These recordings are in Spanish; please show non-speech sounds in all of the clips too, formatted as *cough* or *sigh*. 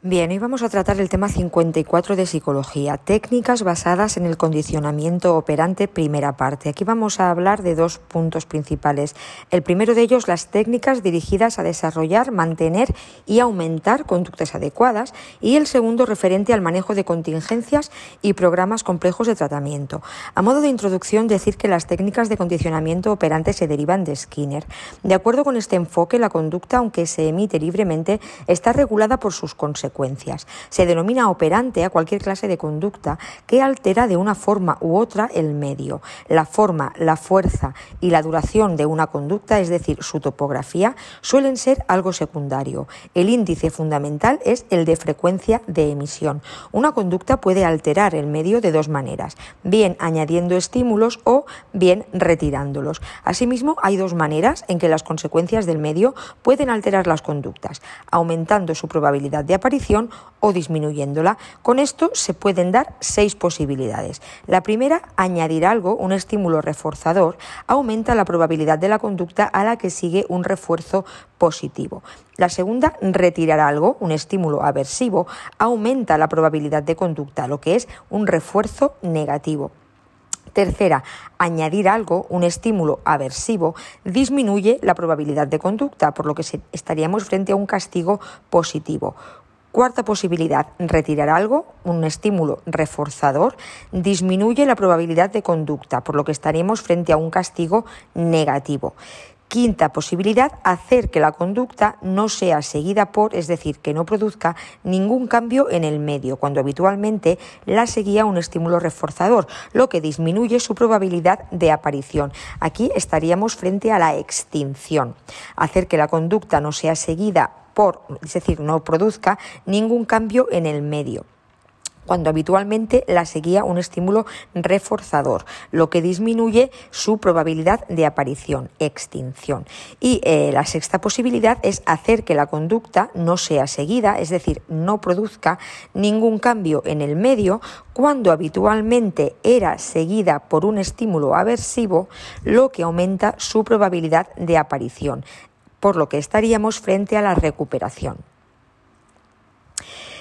Bien, hoy vamos a tratar el tema 54 de psicología, técnicas basadas en el condicionamiento operante, primera parte. Aquí vamos a hablar de dos puntos principales. El primero de ellos, las técnicas dirigidas a desarrollar, mantener y aumentar conductas adecuadas. Y el segundo, referente al manejo de contingencias y programas complejos de tratamiento. A modo de introducción, decir que las técnicas de condicionamiento operante se derivan de Skinner. De acuerdo con este enfoque, la conducta, aunque se emite libremente, está regulada por sus consecuencias se denomina operante a cualquier clase de conducta que altera de una forma u otra el medio. La forma, la fuerza y la duración de una conducta, es decir, su topografía, suelen ser algo secundario. El índice fundamental es el de frecuencia de emisión. Una conducta puede alterar el medio de dos maneras, bien añadiendo estímulos o bien retirándolos. Asimismo, hay dos maneras en que las consecuencias del medio pueden alterar las conductas, aumentando su probabilidad de aparición o disminuyéndola. Con esto se pueden dar seis posibilidades. La primera, añadir algo, un estímulo reforzador, aumenta la probabilidad de la conducta a la que sigue un refuerzo positivo. La segunda, retirar algo, un estímulo aversivo, aumenta la probabilidad de conducta, lo que es un refuerzo negativo. Tercera, añadir algo, un estímulo aversivo, disminuye la probabilidad de conducta, por lo que estaríamos frente a un castigo positivo. Cuarta posibilidad, retirar algo, un estímulo reforzador, disminuye la probabilidad de conducta, por lo que estaríamos frente a un castigo negativo. Quinta posibilidad, hacer que la conducta no sea seguida por, es decir, que no produzca ningún cambio en el medio, cuando habitualmente la seguía un estímulo reforzador, lo que disminuye su probabilidad de aparición. Aquí estaríamos frente a la extinción. Hacer que la conducta no sea seguida es decir, no produzca ningún cambio en el medio cuando habitualmente la seguía un estímulo reforzador, lo que disminuye su probabilidad de aparición, extinción. Y eh, la sexta posibilidad es hacer que la conducta no sea seguida, es decir, no produzca ningún cambio en el medio cuando habitualmente era seguida por un estímulo aversivo, lo que aumenta su probabilidad de aparición por lo que estaríamos frente a la recuperación.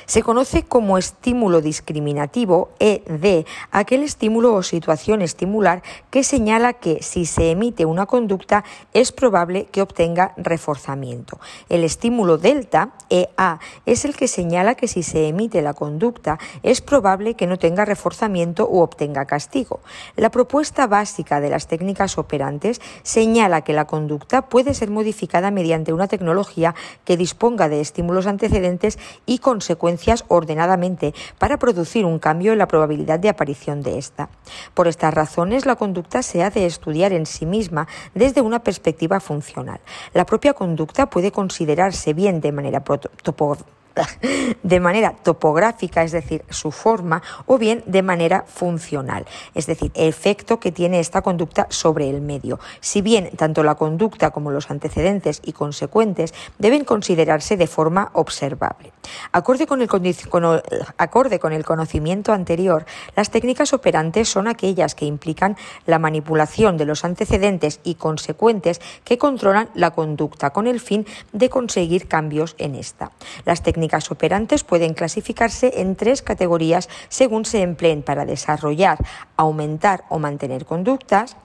Se conoce como estímulo discriminativo, ED, aquel estímulo o situación estimular que señala que si se emite una conducta es probable que obtenga reforzamiento. El estímulo delta, EA, es el que señala que si se emite la conducta es probable que no tenga reforzamiento u obtenga castigo. La propuesta básica de las técnicas operantes señala que la conducta puede ser modificada mediante una tecnología que disponga de estímulos antecedentes y consecuencias ordenadamente para producir un cambio en la probabilidad de aparición de esta. Por estas razones, la conducta se ha de estudiar en sí misma desde una perspectiva funcional. La propia conducta puede considerarse bien de manera *laughs* de manera topográfica, es decir, su forma, o bien de manera funcional, es decir, el efecto que tiene esta conducta sobre el medio. Si bien tanto la conducta como los antecedentes y consecuentes deben considerarse de forma observable. Acorde con el, acorde con el conocimiento anterior, las técnicas operantes son aquellas que implican la manipulación de los antecedentes y consecuentes que controlan la conducta con el fin de conseguir cambios en esta. Las técnicas técnicas operantes pueden clasificarse en tres categorías según se empleen para desarrollar, aumentar o mantener conductas,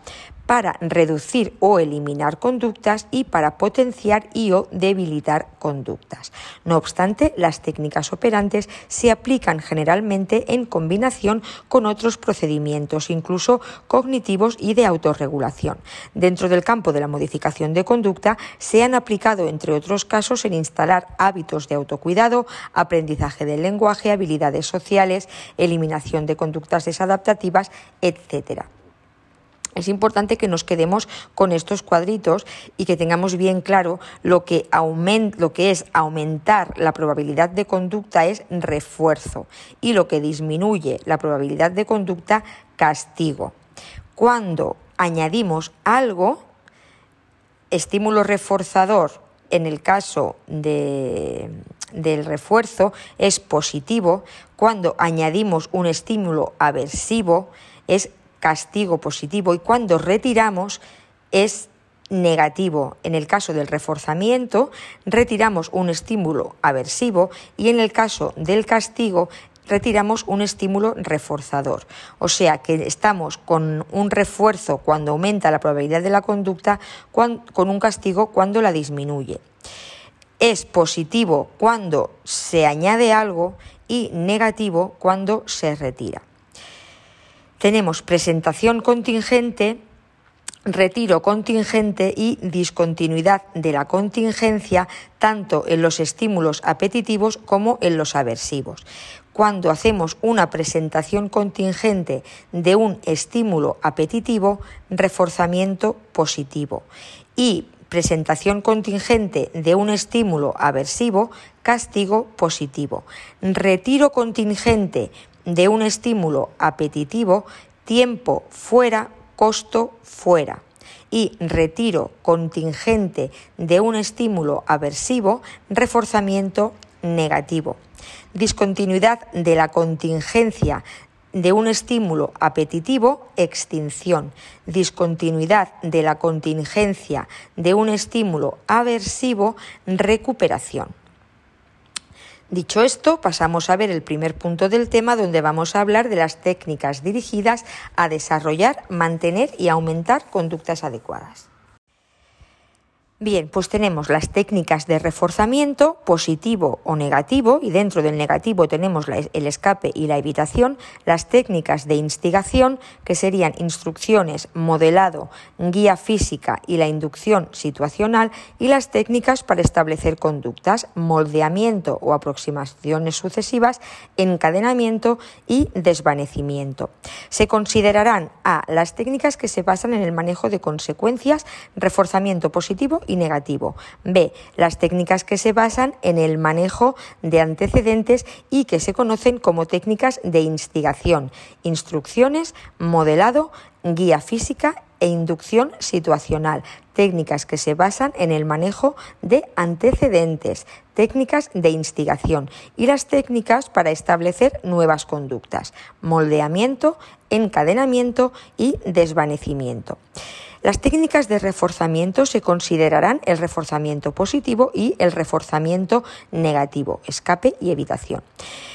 para reducir o eliminar conductas y para potenciar y o debilitar conductas. No obstante, las técnicas operantes se aplican generalmente en combinación con otros procedimientos, incluso cognitivos y de autorregulación. Dentro del campo de la modificación de conducta se han aplicado, entre otros casos, en instalar hábitos de autocuidado, aprendizaje del lenguaje, habilidades sociales, eliminación de conductas desadaptativas, etc. Es importante que nos quedemos con estos cuadritos y que tengamos bien claro lo que, lo que es aumentar la probabilidad de conducta es refuerzo y lo que disminuye la probabilidad de conducta castigo. Cuando añadimos algo, estímulo reforzador en el caso de, del refuerzo es positivo, cuando añadimos un estímulo aversivo es castigo positivo y cuando retiramos es negativo. En el caso del reforzamiento, retiramos un estímulo aversivo y en el caso del castigo, retiramos un estímulo reforzador. O sea que estamos con un refuerzo cuando aumenta la probabilidad de la conducta, con un castigo cuando la disminuye. Es positivo cuando se añade algo y negativo cuando se retira. Tenemos presentación contingente retiro contingente y discontinuidad de la contingencia tanto en los estímulos apetitivos como en los aversivos. Cuando hacemos una presentación contingente de un estímulo apetitivo, reforzamiento positivo. Y presentación contingente de un estímulo aversivo, castigo positivo. Retiro contingente de un estímulo apetitivo, tiempo fuera costo fuera y retiro contingente de un estímulo aversivo, reforzamiento negativo. Discontinuidad de la contingencia de un estímulo apetitivo, extinción. Discontinuidad de la contingencia de un estímulo aversivo, recuperación. Dicho esto, pasamos a ver el primer punto del tema donde vamos a hablar de las técnicas dirigidas a desarrollar, mantener y aumentar conductas adecuadas. Bien, pues tenemos las técnicas de reforzamiento positivo o negativo y dentro del negativo tenemos el escape y la evitación, las técnicas de instigación que serían instrucciones, modelado, guía física y la inducción situacional y las técnicas para establecer conductas, moldeamiento o aproximaciones sucesivas, encadenamiento y desvanecimiento. Se considerarán A las técnicas que se basan en el manejo de consecuencias, reforzamiento positivo negativo. B. Las técnicas que se basan en el manejo de antecedentes y que se conocen como técnicas de instigación, instrucciones, modelado, guía física e inducción situacional, técnicas que se basan en el manejo de antecedentes, técnicas de instigación y las técnicas para establecer nuevas conductas, moldeamiento, encadenamiento y desvanecimiento. Las técnicas de reforzamiento se considerarán el reforzamiento positivo y el reforzamiento negativo, escape y evitación.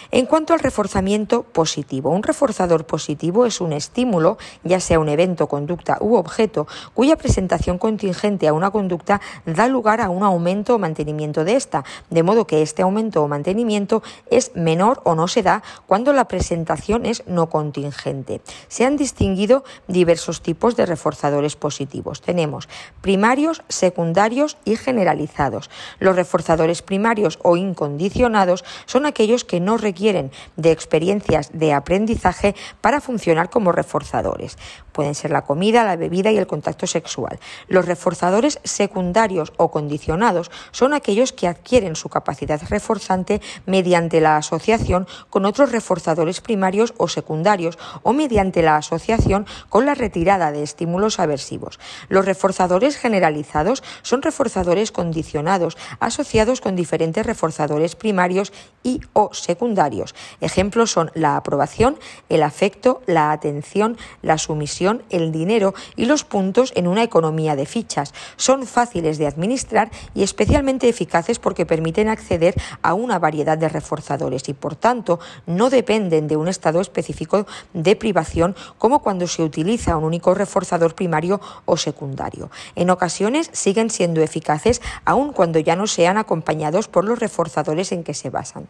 En cuanto al reforzamiento positivo, un reforzador positivo es un estímulo, ya sea un evento, conducta u objeto, cuya presentación contingente a una conducta da lugar a un aumento o mantenimiento de esta, de modo que este aumento o mantenimiento es menor o no se da cuando la presentación es no contingente. Se han distinguido diversos tipos de reforzadores positivos. Tenemos primarios, secundarios y generalizados. Los reforzadores primarios o incondicionados son aquellos que no requieren de experiencias de aprendizaje para funcionar como reforzadores. Pueden ser la comida, la bebida y el contacto sexual. Los reforzadores secundarios o condicionados son aquellos que adquieren su capacidad reforzante mediante la asociación con otros reforzadores primarios o secundarios o mediante la asociación con la retirada de estímulos aversivos. Los reforzadores generalizados son reforzadores condicionados asociados con diferentes reforzadores primarios y o secundarios Ejemplos son la aprobación, el afecto, la atención, la sumisión, el dinero y los puntos en una economía de fichas. Son fáciles de administrar y especialmente eficaces porque permiten acceder a una variedad de reforzadores y por tanto no dependen de un estado específico de privación como cuando se utiliza un único reforzador primario o secundario. En ocasiones siguen siendo eficaces aun cuando ya no sean acompañados por los reforzadores en que se basan.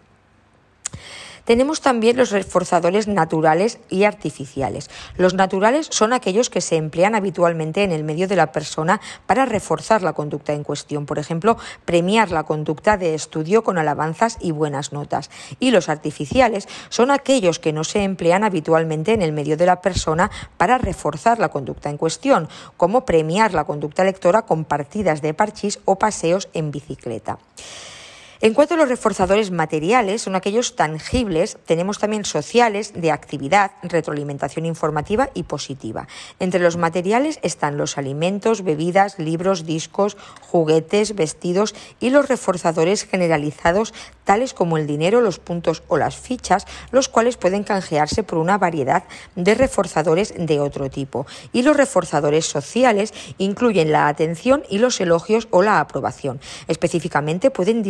Tenemos también los reforzadores naturales y artificiales. Los naturales son aquellos que se emplean habitualmente en el medio de la persona para reforzar la conducta en cuestión, por ejemplo, premiar la conducta de estudio con alabanzas y buenas notas. Y los artificiales son aquellos que no se emplean habitualmente en el medio de la persona para reforzar la conducta en cuestión, como premiar la conducta lectora con partidas de parchís o paseos en bicicleta. En cuanto a los reforzadores materiales, son aquellos tangibles, tenemos también sociales, de actividad, retroalimentación informativa y positiva. Entre los materiales están los alimentos, bebidas, libros, discos, juguetes, vestidos y los reforzadores generalizados tales como el dinero, los puntos o las fichas, los cuales pueden canjearse por una variedad de reforzadores de otro tipo. Y los reforzadores sociales incluyen la atención y los elogios o la aprobación. Específicamente pueden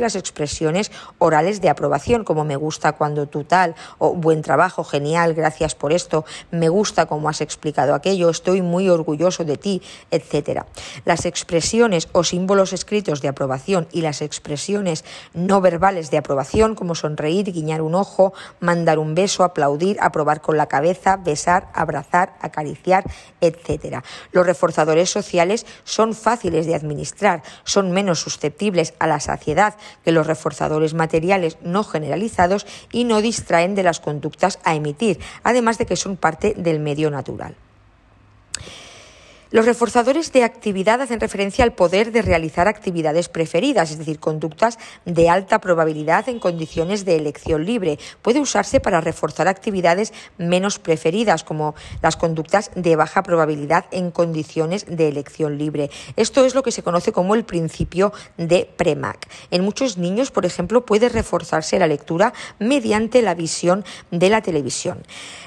las expresiones orales de aprobación, como me gusta cuando tú tal, o buen trabajo, genial, gracias por esto, me gusta como has explicado aquello, estoy muy orgulloso de ti, etc. Las expresiones o símbolos escritos de aprobación y las expresiones no verbales de aprobación como sonreír, guiñar un ojo, mandar un beso, aplaudir, aprobar con la cabeza, besar, abrazar, acariciar, etc. Los reforzadores sociales son fáciles de administrar, son menos susceptibles a la saciedad que los reforzadores materiales no generalizados y no distraen de las conductas a emitir, además de que son parte del medio natural. Los reforzadores de actividad hacen referencia al poder de realizar actividades preferidas, es decir, conductas de alta probabilidad en condiciones de elección libre. Puede usarse para reforzar actividades menos preferidas, como las conductas de baja probabilidad en condiciones de elección libre. Esto es lo que se conoce como el principio de Premack. En muchos niños, por ejemplo, puede reforzarse la lectura mediante la visión de la televisión.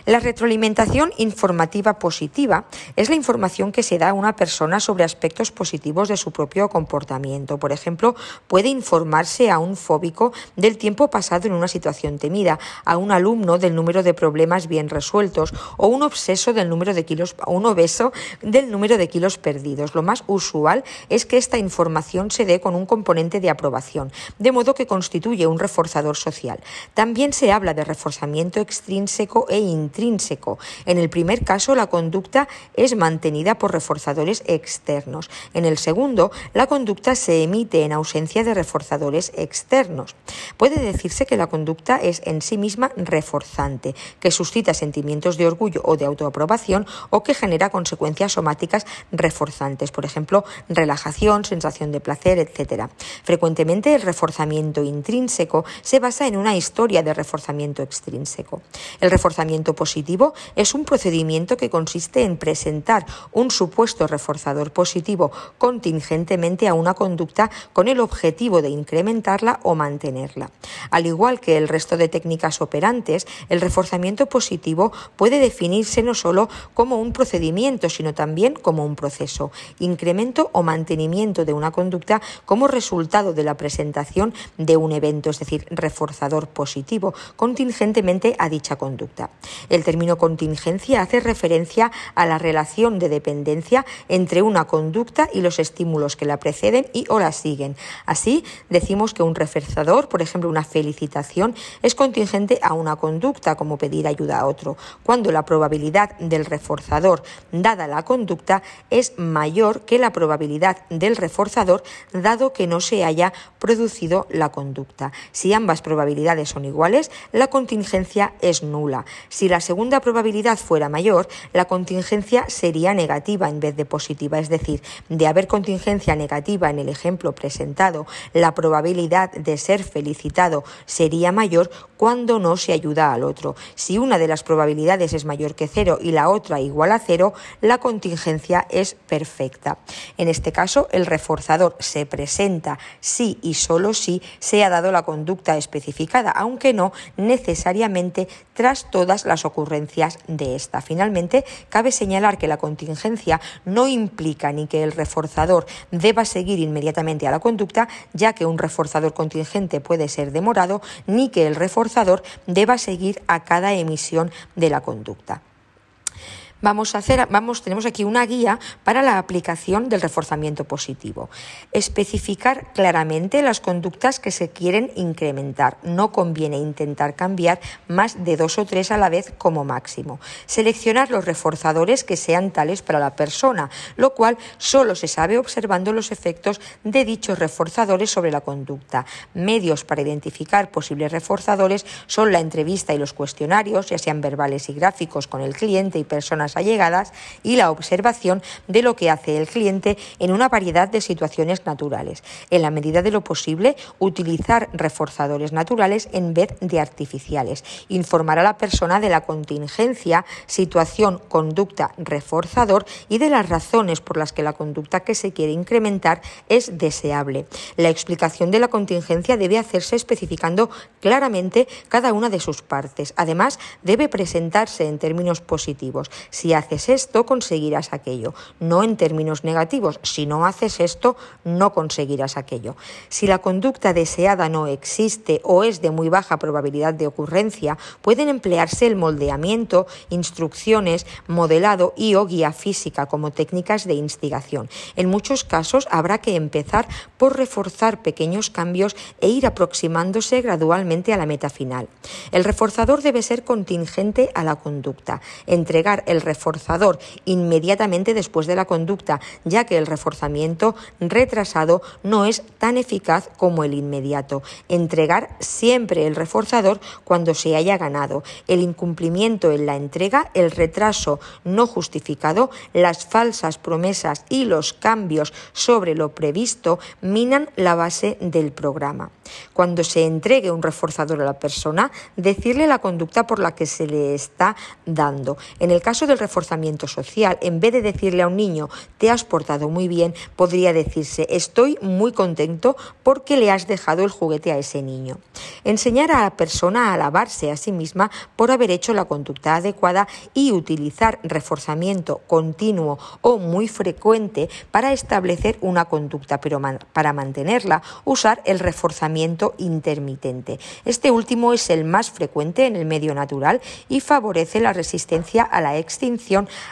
La retroalimentación informativa positiva es la información que se da a una persona sobre aspectos positivos de su propio comportamiento. Por ejemplo, puede informarse a un fóbico del tiempo pasado en una situación temida, a un alumno del número de problemas bien resueltos o un obseso del número de kilos, un obeso del número de kilos perdidos. Lo más usual es que esta información se dé con un componente de aprobación, de modo que constituye un reforzador social. También se habla de reforzamiento extrínseco e intrínseco. En el primer caso, la conducta es mantenida por reforzadores externos. En el segundo, la conducta se emite en ausencia de reforzadores externos. Puede decirse que la conducta es en sí misma reforzante, que suscita sentimientos de orgullo o de autoaprobación o que genera consecuencias somáticas reforzantes, por ejemplo, relajación, sensación de placer, etc. Frecuentemente el reforzamiento intrínseco se basa en una historia de reforzamiento extrínseco. El reforzamiento positivo es un procedimiento que consiste en presentar un supuesto reforzador positivo contingentemente a una conducta con el objetivo de incrementarla o mantenerla. Al igual que el resto de técnicas operantes, el reforzamiento positivo puede definirse no solo como un procedimiento, sino también como un proceso, incremento o mantenimiento de una conducta como resultado de la presentación de un evento, es decir, reforzador positivo, contingentemente a dicha conducta. El término contingencia hace referencia a la relación de dependencia entre una conducta y los estímulos que la preceden y o la siguen. Así, decimos que un reforzador, por ejemplo, una felicitación, es contingente a una conducta, como pedir ayuda a otro, cuando la probabilidad del reforzador dada la conducta es mayor que la probabilidad del reforzador dado que no se haya producido la conducta. Si ambas probabilidades son iguales, la contingencia es nula. Si la segunda probabilidad fuera mayor, la contingencia sería negativa en vez de positiva, es decir, de haber contingencia negativa en el ejemplo presentado, la probabilidad de ser felicitado sería mayor cuando no se ayuda al otro. Si una de las probabilidades es mayor que cero y la otra igual a cero, la contingencia es perfecta. En este caso, el reforzador se presenta si y solo si se ha dado la conducta especificada, aunque no necesariamente tras todas las ocurrencias de esta. Finalmente, cabe señalar que la contingencia no implica ni que el reforzador deba seguir inmediatamente a la conducta, ya que un reforzador contingente puede ser demorado, ni que el reforzador deba seguir a cada emisión de la conducta vamos a hacer, vamos, tenemos aquí una guía para la aplicación del reforzamiento positivo. Especificar claramente las conductas que se quieren incrementar. No conviene intentar cambiar más de dos o tres a la vez como máximo. Seleccionar los reforzadores que sean tales para la persona, lo cual solo se sabe observando los efectos de dichos reforzadores sobre la conducta. Medios para identificar posibles reforzadores son la entrevista y los cuestionarios, ya sean verbales y gráficos con el cliente y personas allegadas y la observación de lo que hace el cliente en una variedad de situaciones naturales. En la medida de lo posible, utilizar reforzadores naturales en vez de artificiales. Informar a la persona de la contingencia, situación, conducta, reforzador y de las razones por las que la conducta que se quiere incrementar es deseable. La explicación de la contingencia debe hacerse especificando claramente cada una de sus partes. Además, debe presentarse en términos positivos. Si haces esto, conseguirás aquello. No en términos negativos. Si no haces esto, no conseguirás aquello. Si la conducta deseada no existe o es de muy baja probabilidad de ocurrencia, pueden emplearse el moldeamiento, instrucciones, modelado y o guía física como técnicas de instigación. En muchos casos habrá que empezar por reforzar pequeños cambios e ir aproximándose gradualmente a la meta final. El reforzador debe ser contingente a la conducta. Entregar el reforzador inmediatamente después de la conducta, ya que el reforzamiento retrasado no es tan eficaz como el inmediato. Entregar siempre el reforzador cuando se haya ganado. El incumplimiento en la entrega, el retraso no justificado, las falsas promesas y los cambios sobre lo previsto minan la base del programa. Cuando se entregue un reforzador a la persona, decirle la conducta por la que se le está dando. En el caso del reforzamiento social, en vez de decirle a un niño te has portado muy bien, podría decirse estoy muy contento porque le has dejado el juguete a ese niño. Enseñar a la persona a alabarse a sí misma por haber hecho la conducta adecuada y utilizar reforzamiento continuo o muy frecuente para establecer una conducta, pero para mantenerla usar el reforzamiento intermitente. Este último es el más frecuente en el medio natural y favorece la resistencia a la extinción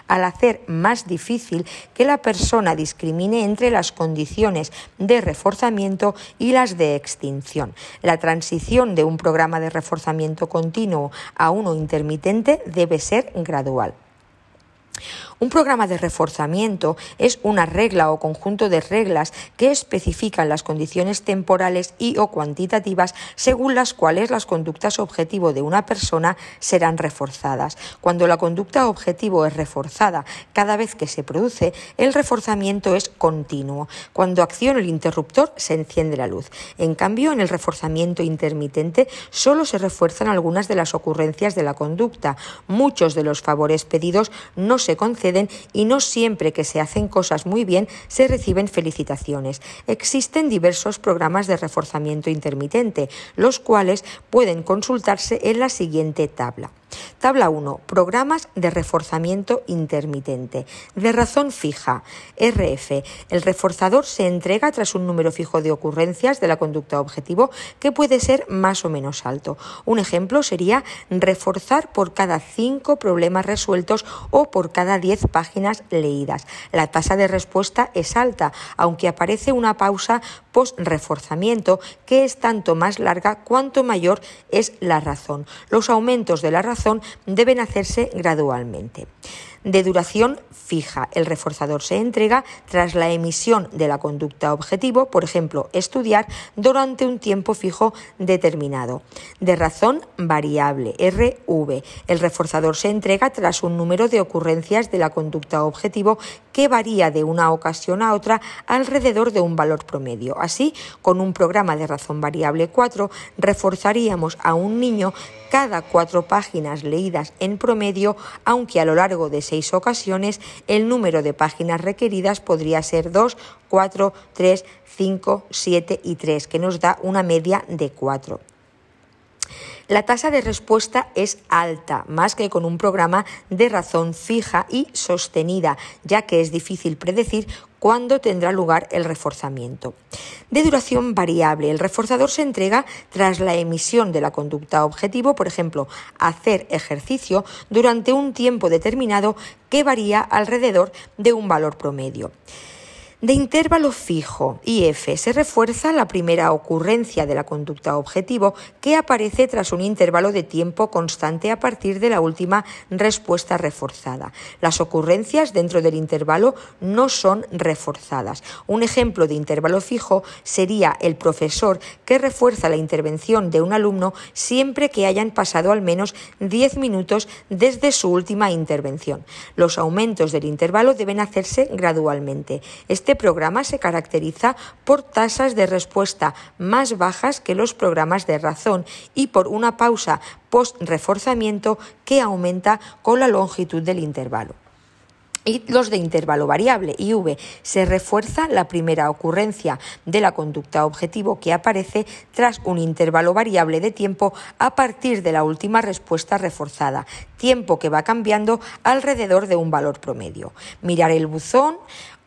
al hacer más difícil que la persona discrimine entre las condiciones de reforzamiento y las de extinción. La transición de un programa de reforzamiento continuo a uno intermitente debe ser gradual. Un programa de reforzamiento es una regla o conjunto de reglas que especifican las condiciones temporales y o cuantitativas según las cuales las conductas objetivo de una persona serán reforzadas. Cuando la conducta objetivo es reforzada cada vez que se produce, el reforzamiento es continuo. Cuando acciona el interruptor, se enciende la luz. En cambio, en el reforzamiento intermitente solo se refuerzan algunas de las ocurrencias de la conducta. Muchos de los favores pedidos no se conceden y no siempre que se hacen cosas muy bien se reciben felicitaciones. Existen diversos programas de reforzamiento intermitente, los cuales pueden consultarse en la siguiente tabla. Tabla 1. Programas de reforzamiento intermitente. De razón fija. RF. El reforzador se entrega tras un número fijo de ocurrencias de la conducta objetivo que puede ser más o menos alto. Un ejemplo sería reforzar por cada 5 problemas resueltos o por cada 10 páginas leídas. La tasa de respuesta es alta, aunque aparece una pausa post-reforzamiento que es tanto más larga cuanto mayor es la razón. Los aumentos de la razón deben hacerse gradualmente de duración fija. El reforzador se entrega tras la emisión de la conducta objetivo, por ejemplo, estudiar durante un tiempo fijo determinado. De razón variable, RV. El reforzador se entrega tras un número de ocurrencias de la conducta objetivo que varía de una ocasión a otra alrededor de un valor promedio. Así, con un programa de razón variable 4, reforzaríamos a un niño cada cuatro páginas leídas en promedio, aunque a lo largo de seis ocasiones el número de páginas requeridas podría ser 2, 4, 3, 5, 7 y 3, que nos da una media de 4. La tasa de respuesta es alta, más que con un programa de razón fija y sostenida, ya que es difícil predecir cuándo tendrá lugar el reforzamiento. De duración variable, el reforzador se entrega tras la emisión de la conducta objetivo, por ejemplo, hacer ejercicio durante un tiempo determinado que varía alrededor de un valor promedio. De intervalo fijo, IF, se refuerza la primera ocurrencia de la conducta objetivo que aparece tras un intervalo de tiempo constante a partir de la última respuesta reforzada. Las ocurrencias dentro del intervalo no son reforzadas. Un ejemplo de intervalo fijo sería el profesor que refuerza la intervención de un alumno siempre que hayan pasado al menos 10 minutos desde su última intervención. Los aumentos del intervalo deben hacerse gradualmente. Este este programa se caracteriza por tasas de respuesta más bajas que los programas de razón y por una pausa post-reforzamiento que aumenta con la longitud del intervalo y los de intervalo variable, IV, se refuerza la primera ocurrencia de la conducta objetivo que aparece tras un intervalo variable de tiempo a partir de la última respuesta reforzada, tiempo que va cambiando alrededor de un valor promedio. Mirar el buzón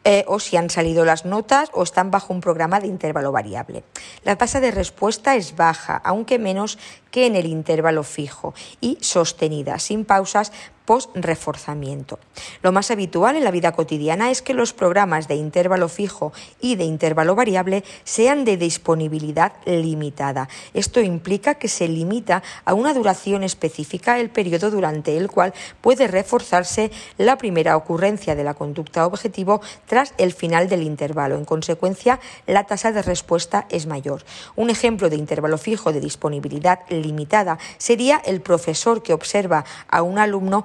eh, o si han salido las notas o están bajo un programa de intervalo variable. La tasa de respuesta es baja, aunque menos que en el intervalo fijo y sostenida, sin pausas post-reforzamiento. Lo más habitual en la vida cotidiana es que los programas de intervalo fijo y de intervalo variable sean de disponibilidad limitada. Esto implica que se limita a una duración específica el periodo durante el cual puede reforzarse la primera ocurrencia de la conducta objetivo tras el final del intervalo. En consecuencia, la tasa de respuesta es mayor. Un ejemplo de intervalo fijo de disponibilidad limitada sería el profesor que observa a un alumno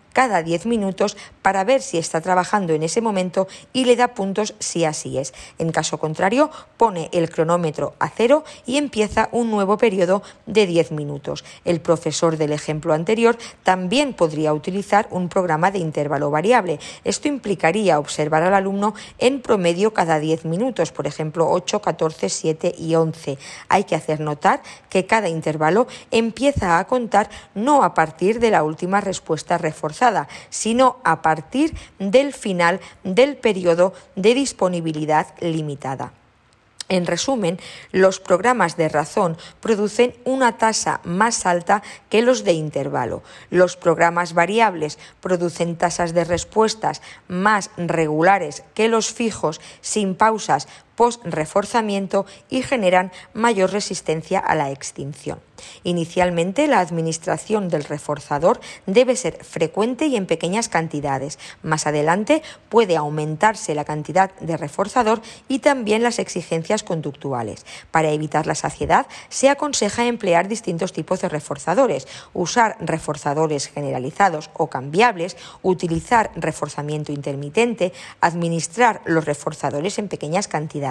cada 10 minutos para ver si está trabajando en ese momento y le da puntos si así es. En caso contrario, pone el cronómetro a cero y empieza un nuevo periodo de 10 minutos. El profesor del ejemplo anterior también podría utilizar un programa de intervalo variable. Esto implicaría observar al alumno en promedio cada 10 minutos, por ejemplo 8, 14, 7 y 11. Hay que hacer notar que cada intervalo empieza a contar no a partir de la última respuesta reforzada sino a partir del final del periodo de disponibilidad limitada. En resumen, los programas de razón producen una tasa más alta que los de intervalo. Los programas variables producen tasas de respuestas más regulares que los fijos sin pausas post-reforzamiento y generan mayor resistencia a la extinción. Inicialmente, la administración del reforzador debe ser frecuente y en pequeñas cantidades. Más adelante puede aumentarse la cantidad de reforzador y también las exigencias conductuales. Para evitar la saciedad, se aconseja emplear distintos tipos de reforzadores, usar reforzadores generalizados o cambiables, utilizar reforzamiento intermitente, administrar los reforzadores en pequeñas cantidades.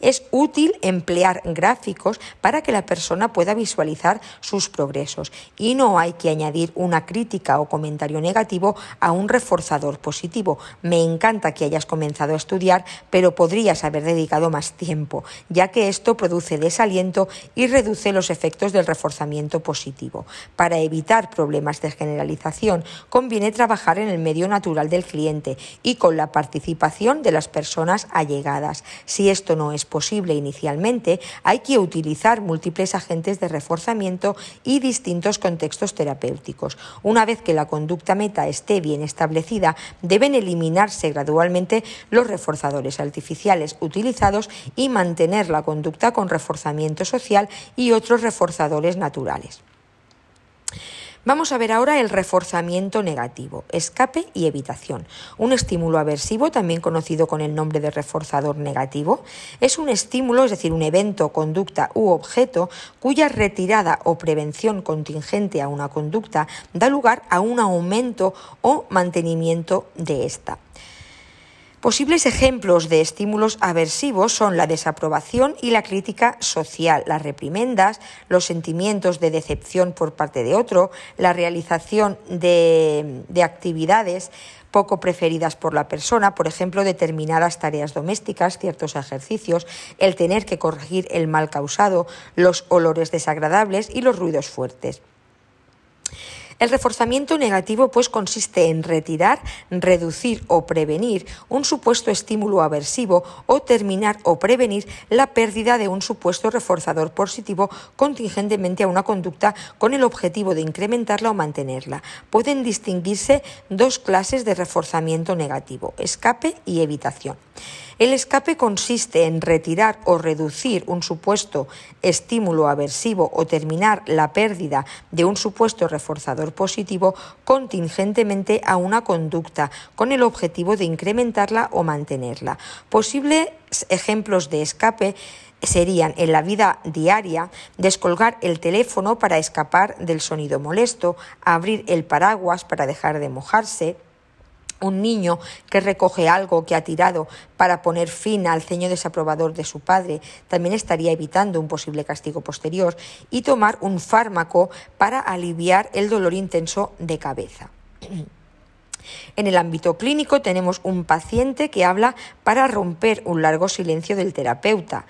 Es útil emplear gráficos para que la persona pueda visualizar sus progresos y no hay que añadir una crítica o comentario negativo a un reforzador positivo. Me encanta que hayas comenzado a estudiar, pero podrías haber dedicado más tiempo, ya que esto produce desaliento y reduce los efectos del reforzamiento positivo. Para evitar problemas de generalización, conviene trabajar en el medio natural del cliente y con la participación de las personas allegadas. Esto no es posible inicialmente, hay que utilizar múltiples agentes de reforzamiento y distintos contextos terapéuticos. Una vez que la conducta meta esté bien establecida, deben eliminarse gradualmente los reforzadores artificiales utilizados y mantener la conducta con reforzamiento social y otros reforzadores naturales. Vamos a ver ahora el reforzamiento negativo, escape y evitación. Un estímulo aversivo, también conocido con el nombre de reforzador negativo, es un estímulo, es decir, un evento, conducta u objeto cuya retirada o prevención contingente a una conducta da lugar a un aumento o mantenimiento de esta. Posibles ejemplos de estímulos aversivos son la desaprobación y la crítica social, las reprimendas, los sentimientos de decepción por parte de otro, la realización de, actividades poco preferidas por la persona, por ejemplo, determinadas tareas domésticas, ciertos ejercicios, el tener que corregir el mal causado, los olores desagradables y los ruidos fuertes. El reforzamiento negativo pues consiste en retirar, reducir o prevenir un supuesto estímulo aversivo o terminar o prevenir la pérdida de un supuesto reforzador positivo contingentemente a una conducta con el objetivo de incrementarla o mantenerla. Pueden distinguirse dos clases de reforzamiento negativo, escape y evitación. El escape consiste en retirar o reducir un supuesto estímulo aversivo o terminar la pérdida de un supuesto reforzador positivo contingentemente a una conducta con el objetivo de incrementarla o mantenerla. Posibles ejemplos de escape serían en la vida diaria descolgar el teléfono para escapar del sonido molesto, abrir el paraguas para dejar de mojarse, un niño que recoge algo que ha tirado para poner fin al ceño desaprobador de su padre también estaría evitando un posible castigo posterior y tomar un fármaco para aliviar el dolor intenso de cabeza. En el ámbito clínico tenemos un paciente que habla para romper un largo silencio del terapeuta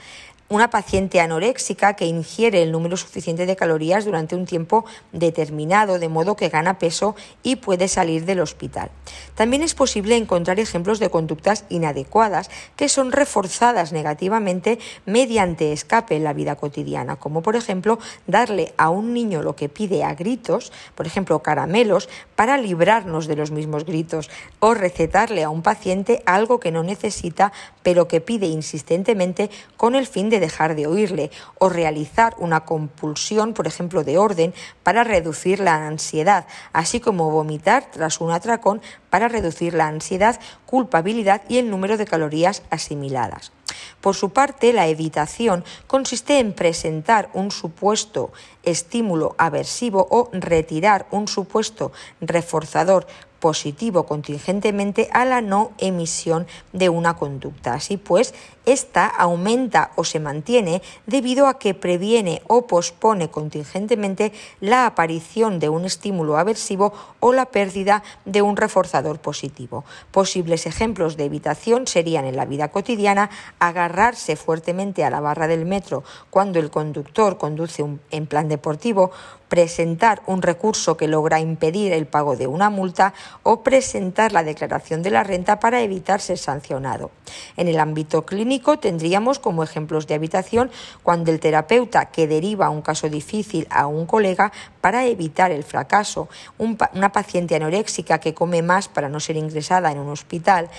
una paciente anoréxica que ingiere el número suficiente de calorías durante un tiempo determinado, de modo que gana peso y puede salir del hospital. También es posible encontrar ejemplos de conductas inadecuadas que son reforzadas negativamente mediante escape en la vida cotidiana, como por ejemplo darle a un niño lo que pide a gritos, por ejemplo caramelos, para librarnos de los mismos gritos, o recetarle a un paciente algo que no necesita pero que pide insistentemente con el fin de dejar de oírle o realizar una compulsión, por ejemplo, de orden para reducir la ansiedad, así como vomitar tras un atracón para reducir la ansiedad, culpabilidad y el número de calorías asimiladas. Por su parte, la evitación consiste en presentar un supuesto estímulo aversivo o retirar un supuesto reforzador positivo contingentemente a la no emisión de una conducta. Así pues, esta aumenta o se mantiene debido a que previene o pospone contingentemente la aparición de un estímulo aversivo o la pérdida de un reforzador positivo. Posibles ejemplos de evitación serían en la vida cotidiana agarrarse fuertemente a la barra del metro cuando el conductor conduce en plan deportivo, presentar un recurso que logra impedir el pago de una multa o presentar la declaración de la renta para evitar ser sancionado. En el ámbito clínico tendríamos como ejemplos de habitación cuando el terapeuta que deriva un caso difícil a un colega para evitar el fracaso, una paciente anoréxica que come más para no ser ingresada en un hospital,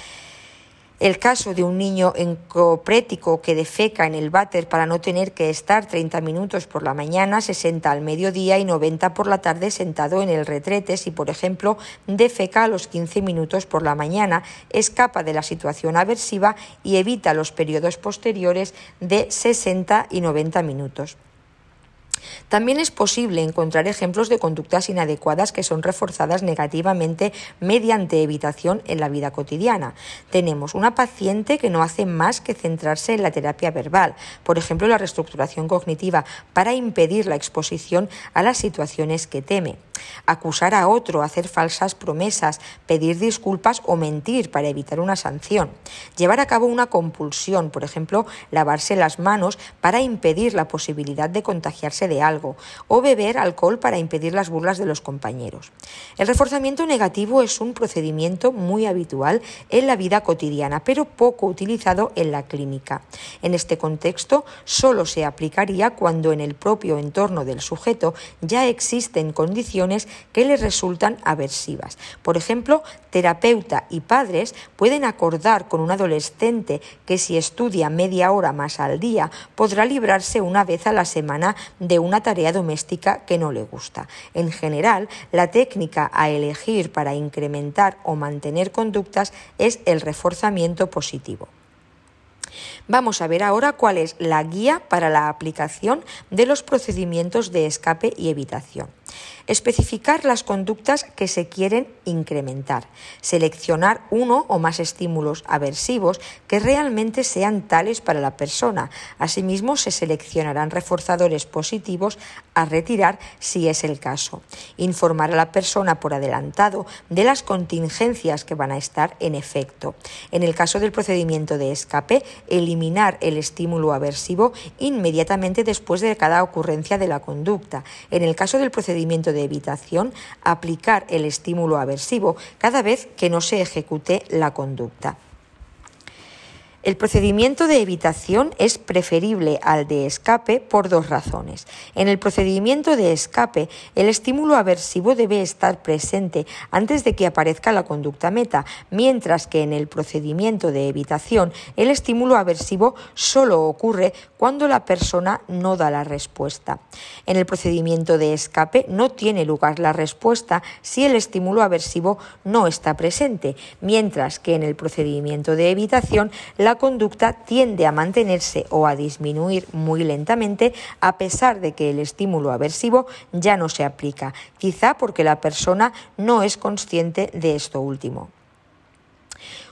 el caso de un niño encoprético que defeca en el váter para no tener que estar 30 minutos por la mañana, 60 al mediodía y 90 por la tarde sentado en el retrete si, por ejemplo, defeca a los 15 minutos por la mañana, escapa de la situación aversiva y evita los periodos posteriores de 60 y 90 minutos. También es posible encontrar ejemplos de conductas inadecuadas que son reforzadas negativamente mediante evitación en la vida cotidiana. Tenemos una paciente que no hace más que centrarse en la terapia verbal, por ejemplo la reestructuración cognitiva, para impedir la exposición a las situaciones que teme acusar a otro, hacer falsas promesas, pedir disculpas o mentir para evitar una sanción, llevar a cabo una compulsión, por ejemplo, lavarse las manos para impedir la posibilidad de contagiarse de algo, o beber alcohol para impedir las burlas de los compañeros. El reforzamiento negativo es un procedimiento muy habitual en la vida cotidiana, pero poco utilizado en la clínica. En este contexto, solo se aplicaría cuando en el propio entorno del sujeto ya existen condiciones que les resultan aversivas. Por ejemplo, terapeuta y padres pueden acordar con un adolescente que si estudia media hora más al día podrá librarse una vez a la semana de una tarea doméstica que no le gusta. En general, la técnica a elegir para incrementar o mantener conductas es el reforzamiento positivo. Vamos a ver ahora cuál es la guía para la aplicación de los procedimientos de escape y evitación. Especificar las conductas que se quieren incrementar. Seleccionar uno o más estímulos aversivos que realmente sean tales para la persona. Asimismo, se seleccionarán reforzadores positivos a retirar si es el caso. Informar a la persona por adelantado de las contingencias que van a estar en efecto. En el caso del procedimiento de escape, eliminar el estímulo aversivo inmediatamente después de cada ocurrencia de la conducta. En el caso del procedimiento de evitación aplicar el estímulo aversivo cada vez que no se ejecute la conducta. El procedimiento de evitación es preferible al de escape por dos razones. En el procedimiento de escape, el estímulo aversivo debe estar presente antes de que aparezca la conducta meta, mientras que en el procedimiento de evitación, el estímulo aversivo solo ocurre cuando la persona no da la respuesta. En el procedimiento de escape no tiene lugar la respuesta si el estímulo aversivo no está presente, mientras que en el procedimiento de evitación, la la conducta tiende a mantenerse o a disminuir muy lentamente a pesar de que el estímulo aversivo ya no se aplica, quizá porque la persona no es consciente de esto último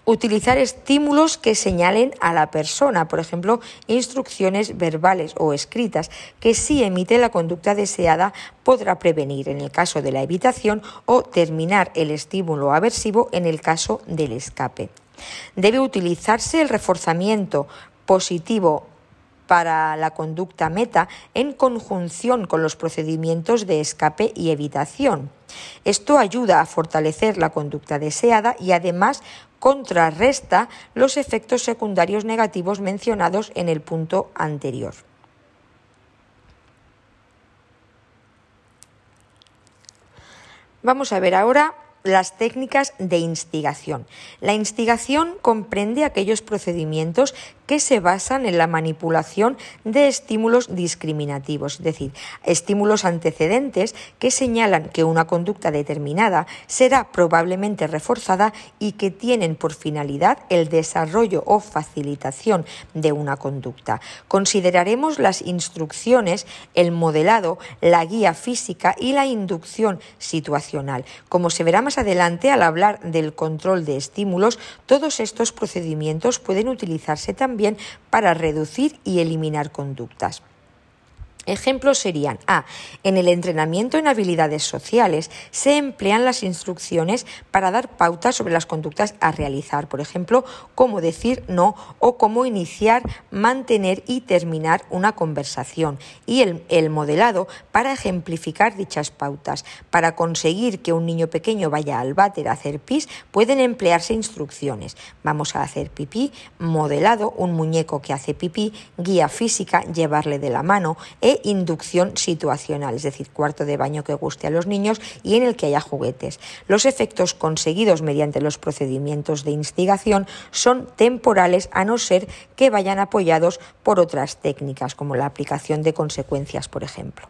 utilizar estímulos que señalen a la persona, por ejemplo, instrucciones verbales o escritas, que si emite la conducta deseada podrá prevenir en el caso de la evitación o terminar el estímulo aversivo en el caso del escape. Debe utilizarse el reforzamiento positivo para la conducta meta en conjunción con los procedimientos de escape y evitación. Esto ayuda a fortalecer la conducta deseada y además contrarresta los efectos secundarios negativos mencionados en el punto anterior. Vamos a ver ahora las técnicas de instigación. La instigación comprende aquellos procedimientos que se basan en la manipulación de estímulos discriminativos, es decir, estímulos antecedentes que señalan que una conducta determinada será probablemente reforzada y que tienen por finalidad el desarrollo o facilitación de una conducta. Consideraremos las instrucciones, el modelado, la guía física y la inducción situacional. Como se verá más adelante, al hablar del control de estímulos, todos estos procedimientos pueden utilizarse también para reducir y eliminar conductas. Ejemplos serían A. En el entrenamiento en habilidades sociales se emplean las instrucciones para dar pautas sobre las conductas a realizar, por ejemplo, cómo decir no o cómo iniciar, mantener y terminar una conversación. Y el, el modelado para ejemplificar dichas pautas. Para conseguir que un niño pequeño vaya al váter a hacer pis, pueden emplearse instrucciones. Vamos a hacer pipí, modelado, un muñeco que hace pipí, guía física, llevarle de la mano, e inducción situacional, es decir, cuarto de baño que guste a los niños y en el que haya juguetes. Los efectos conseguidos mediante los procedimientos de instigación son temporales a no ser que vayan apoyados por otras técnicas, como la aplicación de consecuencias, por ejemplo.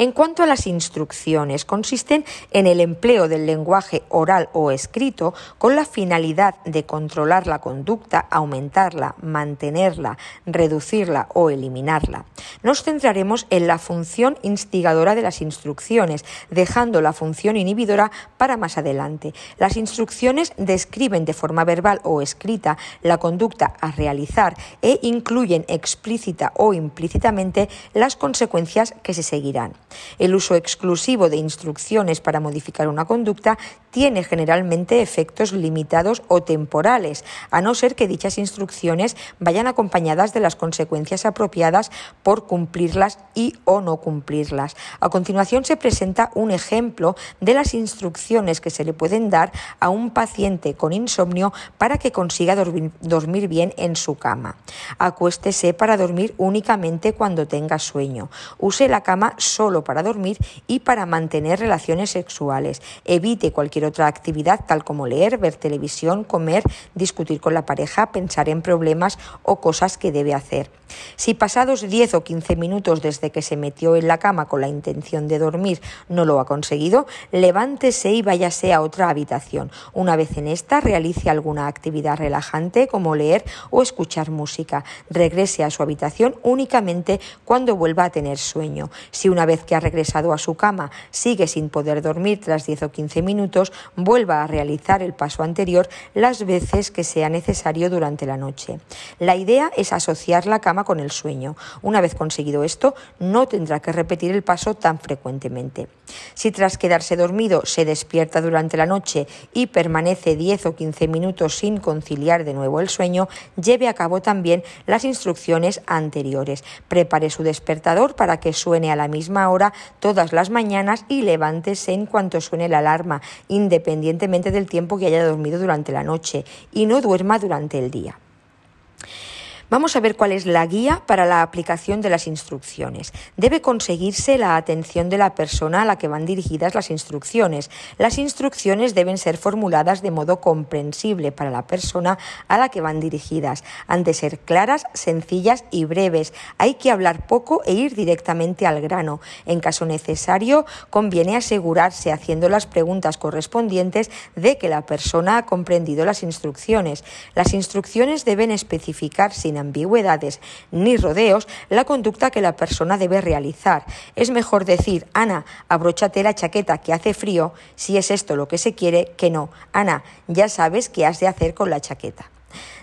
En cuanto a las instrucciones, consisten en el empleo del lenguaje oral o escrito con la finalidad de controlar la conducta, aumentarla, mantenerla, reducirla o eliminarla. Nos centraremos en la función instigadora de las instrucciones, dejando la función inhibidora para más adelante. Las instrucciones describen de forma verbal o escrita la conducta a realizar e incluyen explícita o implícitamente las consecuencias que se seguirán. El uso exclusivo de instrucciones para modificar una conducta tiene generalmente efectos limitados o temporales, a no ser que dichas instrucciones vayan acompañadas de las consecuencias apropiadas por cumplirlas y o no cumplirlas. A continuación se presenta un ejemplo de las instrucciones que se le pueden dar a un paciente con insomnio para que consiga dormir, bien en su cama. Acuéstese para dormir únicamente cuando tenga sueño. Use la cama solo para dormir y para mantener relaciones sexuales. Evite cualquier otra actividad tal como leer, ver televisión, comer, discutir con la pareja, pensar en problemas o cosas que debe hacer. Si pasados 10 o 15 minutos desde que se metió en la cama con la intención de dormir no lo ha conseguido, levántese y váyase a otra habitación. Una vez en esta, realice alguna actividad relajante como leer o escuchar música. Regrese a su habitación únicamente cuando vuelva a tener sueño. Si una vez que ha regresado a su cama sigue sin poder dormir tras 10 o 15 minutos, vuelva a realizar el paso anterior las veces que sea necesario durante la noche. La idea es asociar la cama con el sueño. Una vez conseguido esto, no tendrá que repetir el paso tan frecuentemente. Si tras quedarse dormido se despierta durante la noche y permanece 10 o 15 minutos sin conciliar de nuevo el sueño, lleve a cabo también las instrucciones anteriores. Prepare su despertador para que suene a la misma hora todas las mañanas y levántese en cuanto suene la alarma, independientemente del tiempo que haya dormido durante la noche, y no duerma durante el día. Vamos a ver cuál es la guía para la aplicación de las instrucciones. Debe conseguirse la atención de la persona a la que van dirigidas las instrucciones. Las instrucciones deben ser formuladas de modo comprensible para la persona a la que van dirigidas. Han de ser claras, sencillas y breves. Hay que hablar poco e ir directamente al grano. En caso necesario, conviene asegurarse, haciendo las preguntas correspondientes, de que la persona ha comprendido las instrucciones. Las instrucciones deben especificar sin ambigüedades ni rodeos la conducta que la persona debe realizar. Es mejor decir, Ana, abróchate la chaqueta que hace frío, si es esto lo que se quiere, que no. Ana, ya sabes qué has de hacer con la chaqueta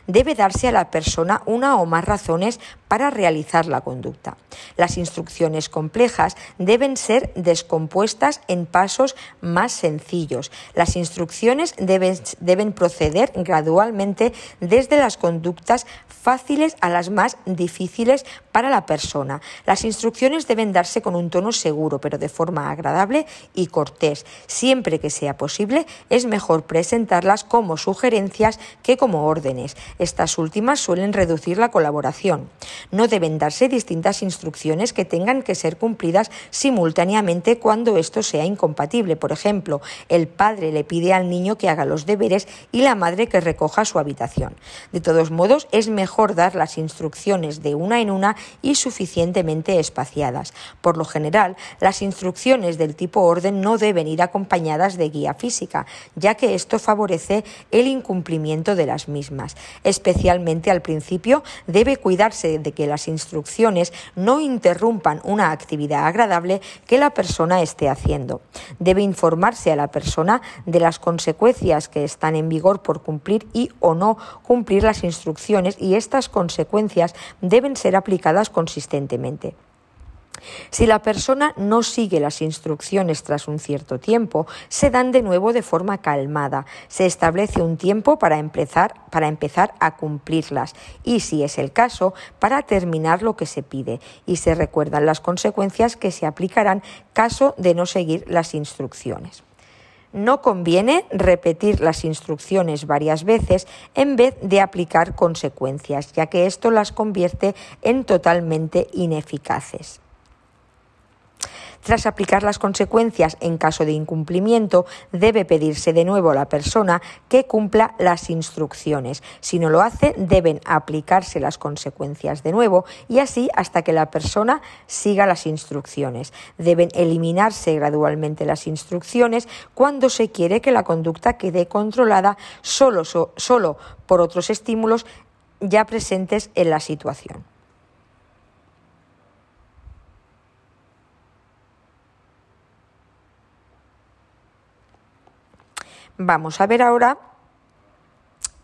debe darse a la persona una o más razones para realizar la conducta. Las instrucciones complejas deben ser descompuestas en pasos más sencillos. Las instrucciones deben, proceder gradualmente desde las conductas fáciles a las más difíciles para la persona. Las instrucciones deben darse con un tono seguro, pero de forma agradable y cortés. Siempre que sea posible, es mejor presentarlas como sugerencias que como órdenes. Estas últimas suelen reducir la colaboración. No deben darse distintas instrucciones que tengan que ser cumplidas simultáneamente cuando esto sea incompatible. Por ejemplo, el padre le pide al niño que haga los deberes y la madre que recoja su habitación. De todos modos, es mejor dar las instrucciones de una en una y suficientemente espaciadas. Por lo general, las instrucciones del tipo orden no deben ir acompañadas de guía física, ya que esto favorece el incumplimiento de las mismas. Especialmente al principio, debe cuidarse de que las instrucciones no interrumpan una actividad agradable que la persona esté haciendo. Debe informarse a la persona de las consecuencias que están en vigor por cumplir y o no cumplir las instrucciones y estas consecuencias deben ser aplicadas consistentemente. Si la persona no sigue las instrucciones tras un cierto tiempo, se dan de nuevo de forma calmada. Se establece un tiempo para empezar, para empezar a cumplirlas y, si es el caso, para terminar lo que se pide. Y se recuerdan las consecuencias que se aplicarán caso de no seguir las instrucciones. No conviene repetir las instrucciones varias veces en vez de aplicar consecuencias, ya que esto las convierte en totalmente ineficaces. Tras aplicar las consecuencias en caso de incumplimiento, debe pedirse de nuevo a la persona que cumpla las instrucciones. Si no lo hace, deben aplicarse las consecuencias de nuevo y así hasta que la persona siga las instrucciones. Deben eliminarse gradualmente las instrucciones cuando se quiere que la conducta quede controlada solo, solo por otros estímulos ya presentes en la situación. Vamos a ver ahora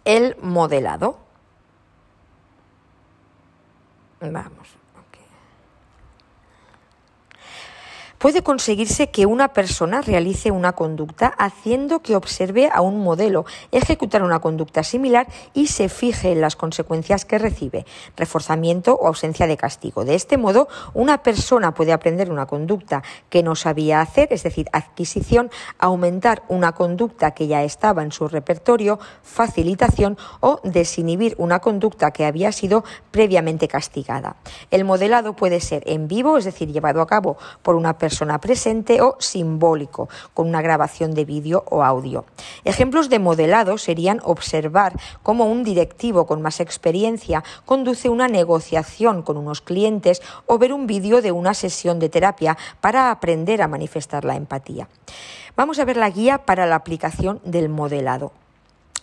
el modelado. Vamos. Puede conseguirse que una persona realice una conducta haciendo que observe a un modelo ejecutar una conducta similar y se fije en las consecuencias que recibe, reforzamiento o ausencia de castigo. De este modo, una persona puede aprender una conducta que no sabía hacer, es decir, adquisición, aumentar una conducta que ya estaba en su repertorio, facilitación o desinhibir una conducta que había sido previamente castigada. El modelado puede ser en vivo, es decir, llevado a cabo por una persona persona presente o simbólico, con una grabación de vídeo o audio. Ejemplos de modelado serían observar cómo un directivo con más experiencia conduce una negociación con unos clientes o ver un vídeo de una sesión de terapia para aprender a manifestar la empatía. Vamos a ver la guía para la aplicación del modelado.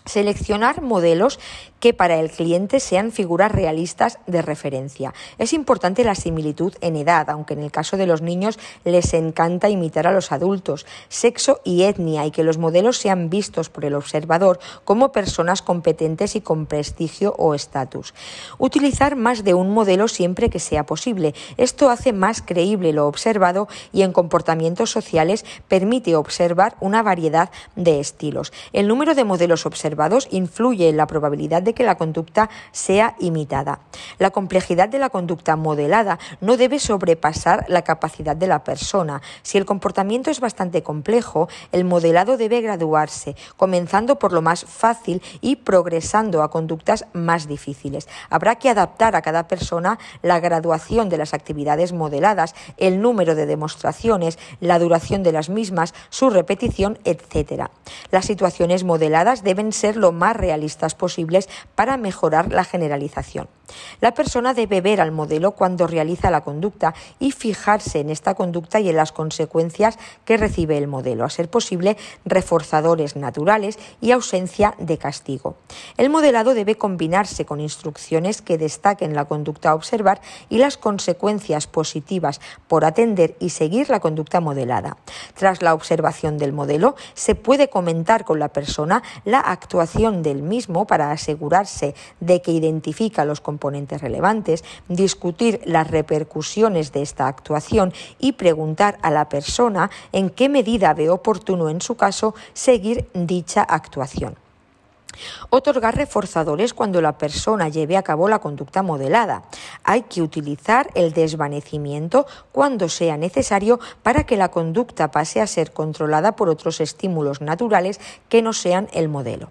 Seleccionar modelos que para el cliente sean figuras realistas de referencia. Es importante la similitud en edad, aunque en el caso de los niños les encanta imitar a los adultos, sexo y etnia y que los modelos sean vistos por el observador como personas competentes y con prestigio o estatus. Utilizar más de un modelo siempre que sea posible. Esto hace más creíble lo observado y en comportamientos sociales permite observar una variedad de estilos. El número de modelos observados influye en la probabilidad de que la conducta sea imitada. La complejidad de la conducta modelada no debe sobrepasar la capacidad de la persona. Si el comportamiento es bastante complejo, el modelado debe graduarse, comenzando por lo más fácil y progresando a conductas más difíciles. Habrá que adaptar a cada persona la graduación de las actividades modeladas, el número de demostraciones, la duración de las mismas, su repetición, etc. Las situaciones modeladas deben ser lo más realistas posibles para mejorar la generalización. La persona debe ver al modelo cuando realiza la conducta y fijarse en esta conducta y en las consecuencias que recibe el modelo, a ser posible reforzadores naturales y ausencia de castigo. El modelado debe combinarse con instrucciones que destaquen la conducta a observar y las consecuencias positivas por atender y seguir la conducta modelada. Tras la observación del modelo, se puede comentar con la persona la actuación del mismo para asegurarse de que identifica los componentes relevantes, discutir las repercusiones de esta actuación y preguntar a la persona en qué medida ve oportuno en su caso seguir dicha actuación. Otorgar reforzadores cuando la persona lleve a cabo la conducta modelada. Hay que utilizar el desvanecimiento cuando sea necesario para que la conducta pase a ser controlada por otros estímulos naturales que no sean el modelo.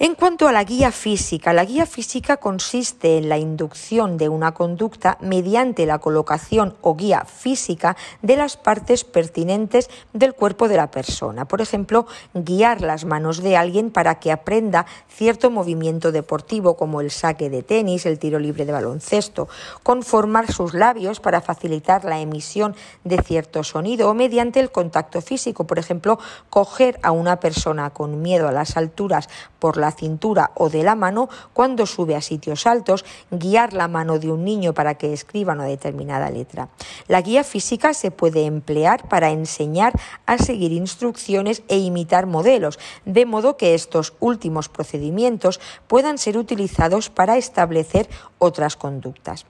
En cuanto a la guía física, la guía física consiste en la inducción de una conducta mediante la colocación o guía física de las partes pertinentes del cuerpo de la persona. Por ejemplo, guiar las manos de alguien para que aprenda cierto movimiento deportivo como el saque de tenis, el tiro libre de baloncesto, conformar sus labios para facilitar la emisión de cierto sonido o mediante el contacto físico, por ejemplo, coger a una persona con miedo a las alturas por la cintura o de la mano cuando sube a sitios altos, guiar la mano de un niño para que escriba una determinada letra. La guía física se puede emplear para enseñar a seguir instrucciones e imitar modelos, de modo que estos últimos procedimientos puedan ser utilizados para establecer otras conductas.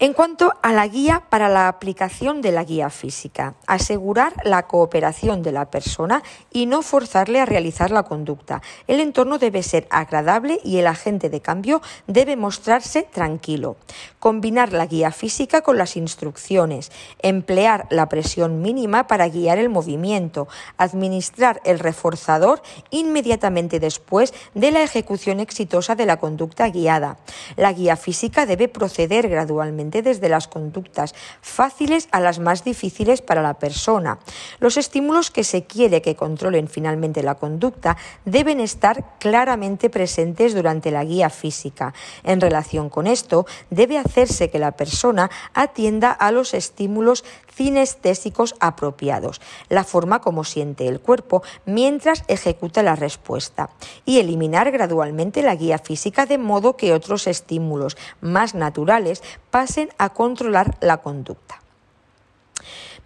En cuanto a la guía para la aplicación de la guía física, asegurar la cooperación de la persona y no forzarle a realizar la conducta. El entorno debe ser agradable y el agente de cambio debe mostrarse tranquilo. Combinar la guía física con las instrucciones, emplear la presión mínima para guiar el movimiento, administrar el reforzador inmediatamente después de la ejecución exitosa de la conducta guiada. La guía física debe proceder gradualmente desde las conductas fáciles a las más difíciles para la persona. Los estímulos que se quiere que controlen finalmente la conducta deben estar claramente presentes durante la guía física. En relación con esto, debe hacerse que la persona atienda a los estímulos cinestésicos apropiados, la forma como siente el cuerpo mientras ejecuta la respuesta, y eliminar gradualmente la guía física de modo que otros estímulos más naturales pasen a controlar la conducta.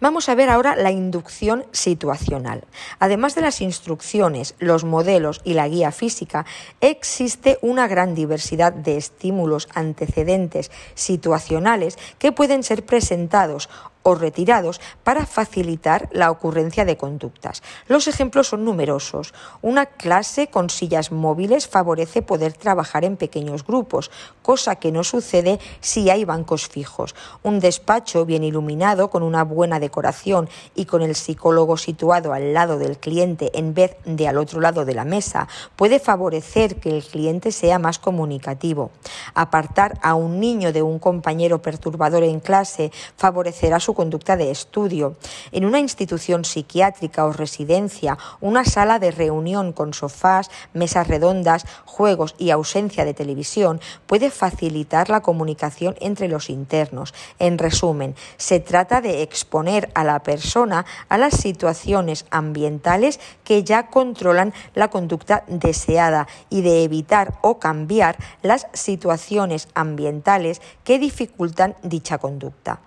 Vamos a ver ahora la inducción situacional. Además de las instrucciones, los modelos y la guía física, existe una gran diversidad de estímulos antecedentes situacionales que pueden ser presentados o retirados para facilitar la ocurrencia de conductas. Los ejemplos son numerosos. Una clase con sillas móviles favorece poder trabajar en pequeños grupos, cosa que no sucede si hay bancos fijos. Un despacho bien iluminado con una buena decoración y con el psicólogo situado al lado del cliente en vez de al otro lado de la mesa puede favorecer que el cliente sea más comunicativo. Apartar a un niño de un compañero perturbador en clase favorecerá su conducta de estudio. En una institución psiquiátrica o residencia, una sala de reunión con sofás, mesas redondas, juegos y ausencia de televisión puede facilitar la comunicación entre los internos. En resumen, se trata de exponer a la persona a las situaciones ambientales que ya controlan la conducta deseada y de evitar o cambiar las situaciones ambientales que dificultan dicha conducta.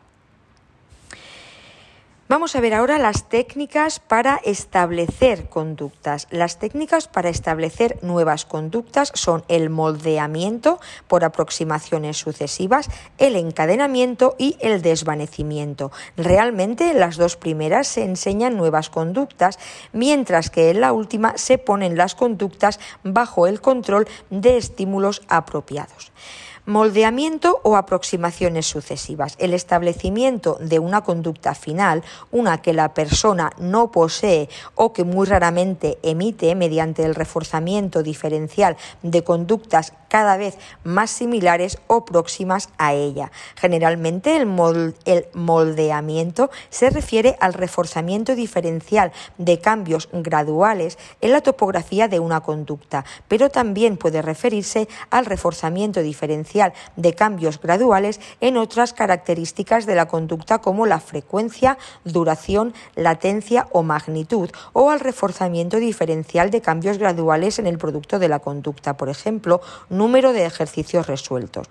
Vamos a ver ahora las técnicas para establecer conductas. Las técnicas para establecer nuevas conductas son el moldeamiento por aproximaciones sucesivas, el encadenamiento y el desvanecimiento. Realmente en las dos primeras se enseñan nuevas conductas, mientras que en la última se ponen las conductas bajo el control de estímulos apropiados. Moldeamiento o aproximaciones sucesivas. El establecimiento de una conducta final, una que la persona no posee o que muy raramente emite mediante el reforzamiento diferencial de conductas cada vez más similares o próximas a ella. Generalmente el, moldeamiento se refiere al reforzamiento diferencial de cambios graduales en la topografía de una conducta, pero también puede referirse al reforzamiento diferencial de cambios graduales en otras características de la conducta como la frecuencia, duración, latencia o magnitud, o al reforzamiento diferencial de cambios graduales en el producto de la conducta, por ejemplo, número de ejercicios resueltos.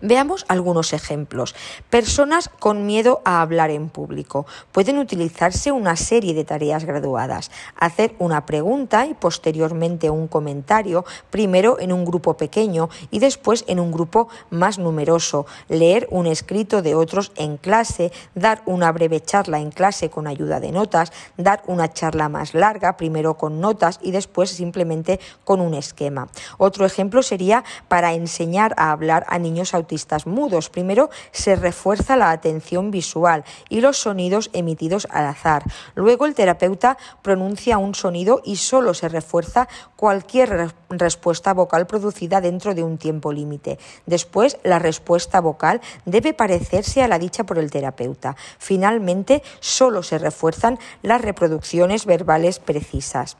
Veamos algunos ejemplos. Personas con miedo a hablar en público. Pueden utilizarse una serie de tareas graduadas. Hacer una pregunta y posteriormente un comentario, primero en un grupo pequeño y después en un grupo más numeroso. Leer un escrito de otros en clase, dar una breve charla en clase con ayuda de notas, dar una charla más larga, primero con notas y después simplemente con un esquema. Otro ejemplo sería para enseñar a hablar a niños autistas mudos. Primero se refuerza la atención visual y los sonidos emitidos al azar. Luego el terapeuta pronuncia un sonido y solo se refuerza cualquier respuesta vocal producida dentro de un tiempo límite. Después la respuesta vocal debe parecerse a la dicha por el terapeuta. Finalmente solo se refuerzan las reproducciones verbales precisas.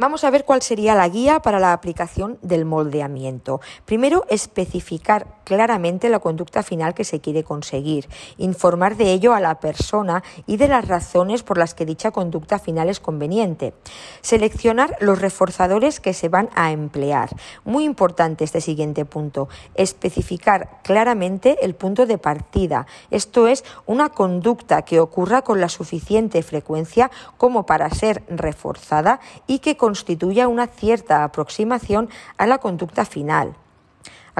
Vamos a ver cuál sería la guía para la aplicación del moldeamiento. Primero, especificar claramente la conducta final que se quiere conseguir, informar de ello a la persona y de las razones por las que dicha conducta final es conveniente. Seleccionar los reforzadores que se van a emplear. Muy importante este siguiente punto, especificar claramente el punto de partida. Esto es una conducta que ocurra con la suficiente frecuencia como para ser reforzada y que constituya una cierta aproximación a la conducta final.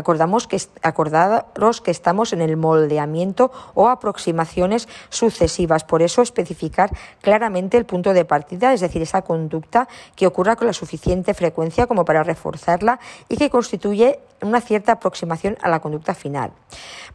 Acordamos que, acordaros que estamos en el moldeamiento o aproximaciones sucesivas, por eso especificar claramente el punto de partida, es decir, esa conducta que ocurra con la suficiente frecuencia como para reforzarla y que constituye una cierta aproximación a la conducta final.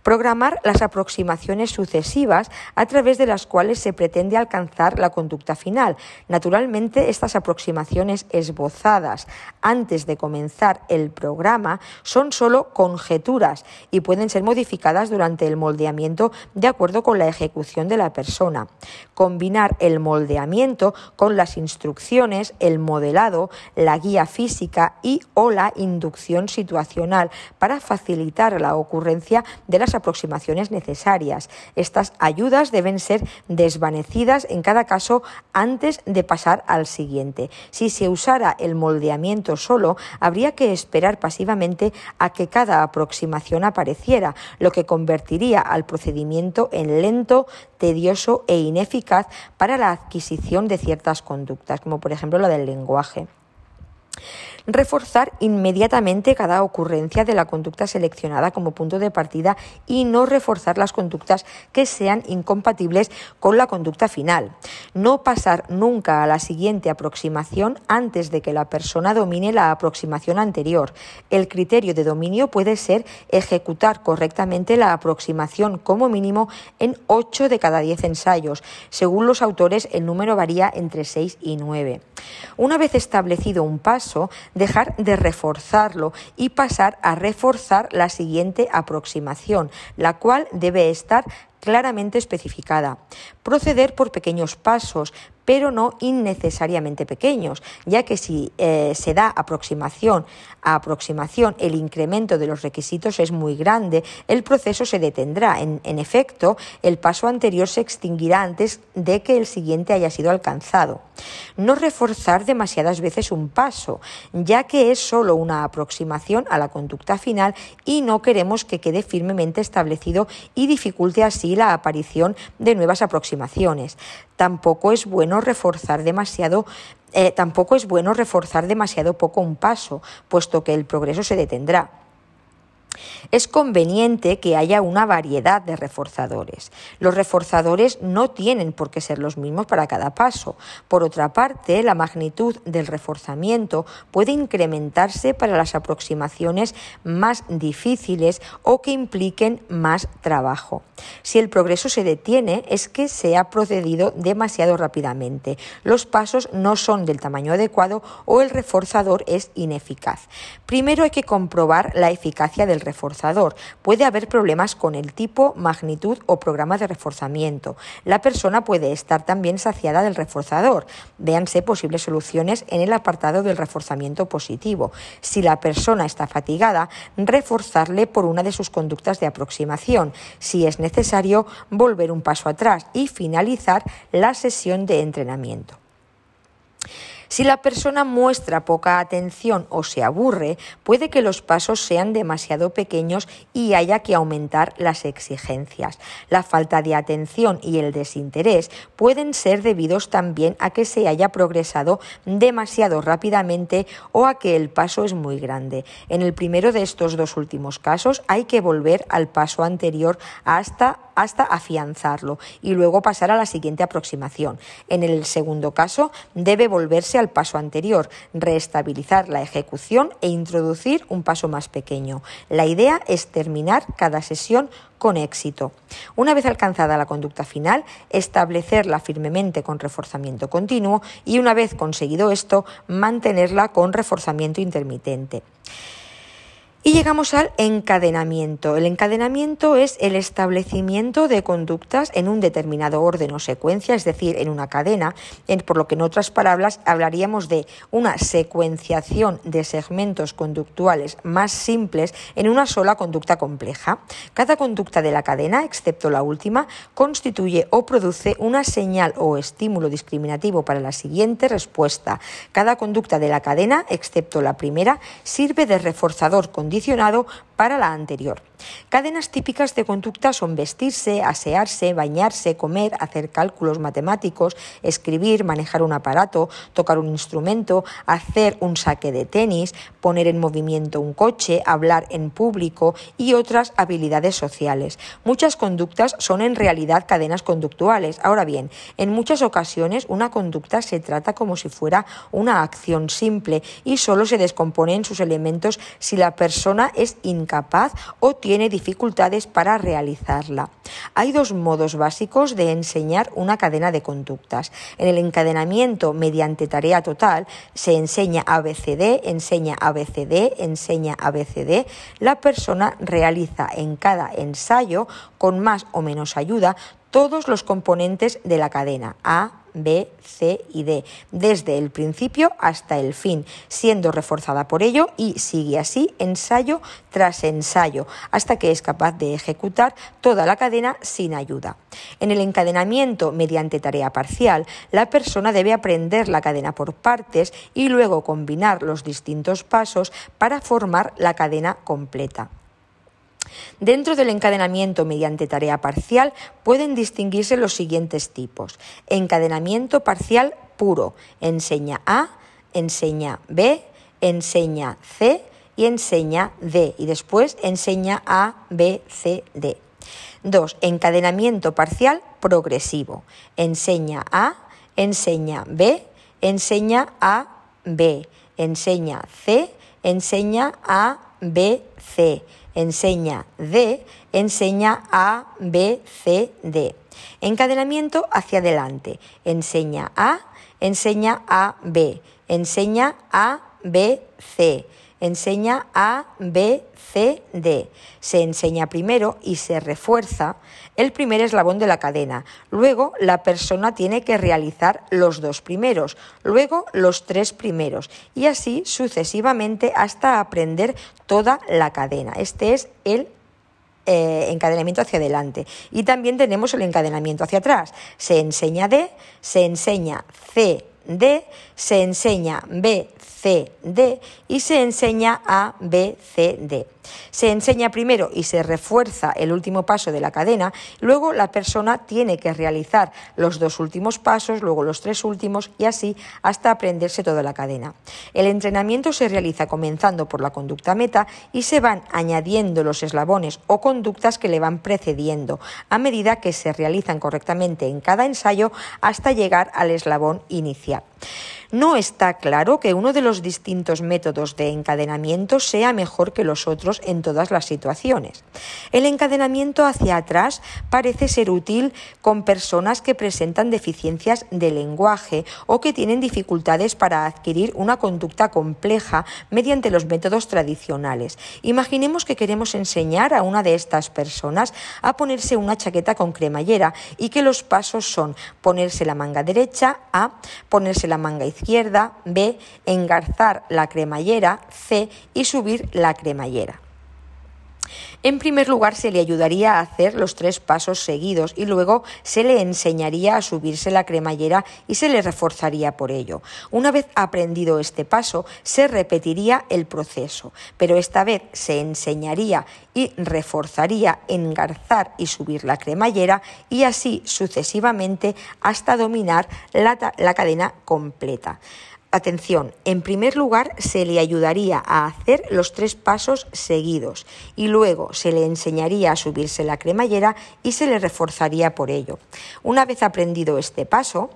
Programar las aproximaciones sucesivas a través de las cuales se pretende alcanzar la conducta final. Naturalmente, estas aproximaciones esbozadas antes de comenzar el programa son solo conjeturas y pueden ser modificadas durante el moldeamiento de acuerdo con la ejecución de la persona. Combinar el moldeamiento con las instrucciones, el modelado, la guía física y o la inducción situacional para facilitar la ocurrencia de las aproximaciones necesarias. Estas ayudas deben ser desvanecidas en cada caso antes de pasar al siguiente. Si se usara el moldeamiento solo, habría que esperar pasivamente a que cada aproximación apareciera, lo que convertiría al procedimiento en lento, tedioso e ineficaz para la adquisición de ciertas conductas, como por ejemplo la del lenguaje. Reforzar inmediatamente cada ocurrencia de la conducta seleccionada como punto de partida y no reforzar las conductas que sean incompatibles con la conducta final. No pasar nunca a la siguiente aproximación antes de que la persona domine la aproximación anterior. El criterio de dominio puede ser ejecutar correctamente la aproximación como mínimo en 8 de cada 10 ensayos. Según los autores, el número varía entre 6 y 9. Una vez establecido un paso, dejar de reforzarlo y pasar a reforzar la siguiente aproximación, la cual debe estar claramente especificada. Proceder por pequeños pasos, pero no innecesariamente pequeños, ya que si eh, se da aproximación a aproximación el incremento de los requisitos es muy grande, el proceso se detendrá. En, en efecto, el paso anterior se extinguirá antes de que el siguiente haya sido alcanzado. No reforzar demasiadas veces un paso, ya que es solo una aproximación a la conducta final y no queremos que quede firmemente establecido y dificulte así la aparición de nuevas aproximaciones. Tampoco es bueno reforzar demasiado eh, tampoco es bueno reforzar demasiado poco un paso, puesto que el progreso se detendrá. Es conveniente que haya una variedad de reforzadores. Los reforzadores no tienen por qué ser los mismos para cada paso. Por otra parte, la magnitud del reforzamiento puede incrementarse para las aproximaciones más difíciles o que impliquen más trabajo. Si el progreso se detiene es que se ha procedido demasiado rápidamente. Los pasos no son del tamaño adecuado o el reforzador es ineficaz. Primero hay que comprobar la eficacia del reforzador. Puede haber problemas con el tipo, magnitud o programa de reforzamiento. La persona puede estar también saciada del reforzador. Véanse posibles soluciones en el apartado del reforzamiento positivo. Si la persona está fatigada, reforzarle por una de sus conductas de aproximación. Si es necesario, volver un paso atrás y finalizar la sesión de entrenamiento. Si la persona muestra poca atención o se aburre, puede que los pasos sean demasiado pequeños y haya que aumentar las exigencias. La falta de atención y el desinterés pueden ser debidos también a que se haya progresado demasiado rápidamente o a que el paso es muy grande. En el primero de estos dos últimos casos hay que volver al paso anterior hasta hasta afianzarlo y luego pasar a la siguiente aproximación. En el segundo caso, debe volverse al paso anterior, reestabilizar la ejecución e introducir un paso más pequeño. La idea es terminar cada sesión con éxito. Una vez alcanzada la conducta final, establecerla firmemente con reforzamiento continuo y una vez conseguido esto, mantenerla con reforzamiento intermitente. Y llegamos al encadenamiento. El encadenamiento es el establecimiento de conductas en un determinado orden o secuencia, es decir, en una cadena, por lo que en otras palabras hablaríamos de una secuenciación de segmentos conductuales más simples en una sola conducta compleja. Cada conducta de la cadena, excepto la última, constituye o produce una señal o estímulo discriminativo para la siguiente respuesta. Cada conducta de la cadena, excepto la primera, sirve de reforzador condicional acondicionado para la anterior. Cadenas típicas de conducta son vestirse, asearse, bañarse, comer, hacer cálculos matemáticos, escribir, manejar un aparato, tocar un instrumento, hacer un saque de tenis, poner en movimiento un coche, hablar en público y otras habilidades sociales. Muchas conductas son en realidad cadenas conductuales. Ahora bien, en muchas ocasiones una conducta se trata como si fuera una acción simple y solo se descompone en sus elementos si la persona es incapaz o tiene dificultades para realizarla. Hay dos modos básicos de enseñar una cadena de conductas. En el encadenamiento mediante tarea total se enseña ABCD, enseña ABCD, enseña ABCD. La persona realiza en cada ensayo, con más o menos ayuda, todos los componentes de la cadena A, B, C y D, desde el principio hasta el fin, siendo reforzada por ello y sigue así ensayo tras ensayo, hasta que es capaz de ejecutar toda la cadena sin ayuda. En el encadenamiento mediante tarea parcial, la persona debe aprender la cadena por partes y luego combinar los distintos pasos para formar la cadena completa. Dentro del encadenamiento mediante tarea parcial pueden distinguirse los siguientes tipos. Encadenamiento parcial puro. Enseña A, enseña B, enseña C y enseña D. Y después enseña A, B, C, D. 2. Encadenamiento parcial progresivo. Enseña A, enseña B, enseña A, B, enseña C, enseña A, B, C enseña D, enseña A, B, C, D. Encadenamiento hacia adelante. Enseña A, enseña A, B, enseña A, B, C, enseña A, B, C, D. Se enseña primero y se refuerza el primer eslabón de la cadena. Luego la persona tiene que realizar los dos primeros, luego los tres primeros y así sucesivamente hasta aprender toda la cadena. Este es el eh, encadenamiento hacia adelante. Y también tenemos el encadenamiento hacia atrás. Se enseña D, se enseña C, D, se enseña B, C, D y se enseña A, B, C, D. Se enseña primero y se refuerza el último paso de la cadena, luego la persona tiene que realizar los dos últimos pasos, luego los tres últimos y así hasta aprenderse toda la cadena. El entrenamiento se realiza comenzando por la conducta meta y se van añadiendo los eslabones o conductas que le van precediendo a medida que se realizan correctamente en cada ensayo hasta llegar al eslabón inicial. No está claro que uno de los distintos métodos de encadenamiento sea mejor que los otros en todas las situaciones. El encadenamiento hacia atrás parece ser útil con personas que presentan deficiencias de lenguaje o que tienen dificultades para adquirir una conducta compleja mediante los métodos tradicionales. Imaginemos que queremos enseñar a una de estas personas a ponerse una chaqueta con cremallera y que los pasos son ponerse la manga derecha, A, ponerse la manga izquierda, izquierda, B, engarzar la cremallera, C, y subir la cremallera. En primer lugar, se le ayudaría a hacer los tres pasos seguidos y luego se le enseñaría a subirse la cremallera y se le reforzaría por ello. Una vez aprendido este paso, se repetiría el proceso, pero esta vez se enseñaría y reforzaría engarzar y subir la cremallera y así sucesivamente hasta dominar la, la cadena completa. Atención, en primer lugar se le ayudaría a hacer los tres pasos seguidos y luego se le enseñaría a subirse la cremallera y se le reforzaría por ello. Una vez aprendido este paso,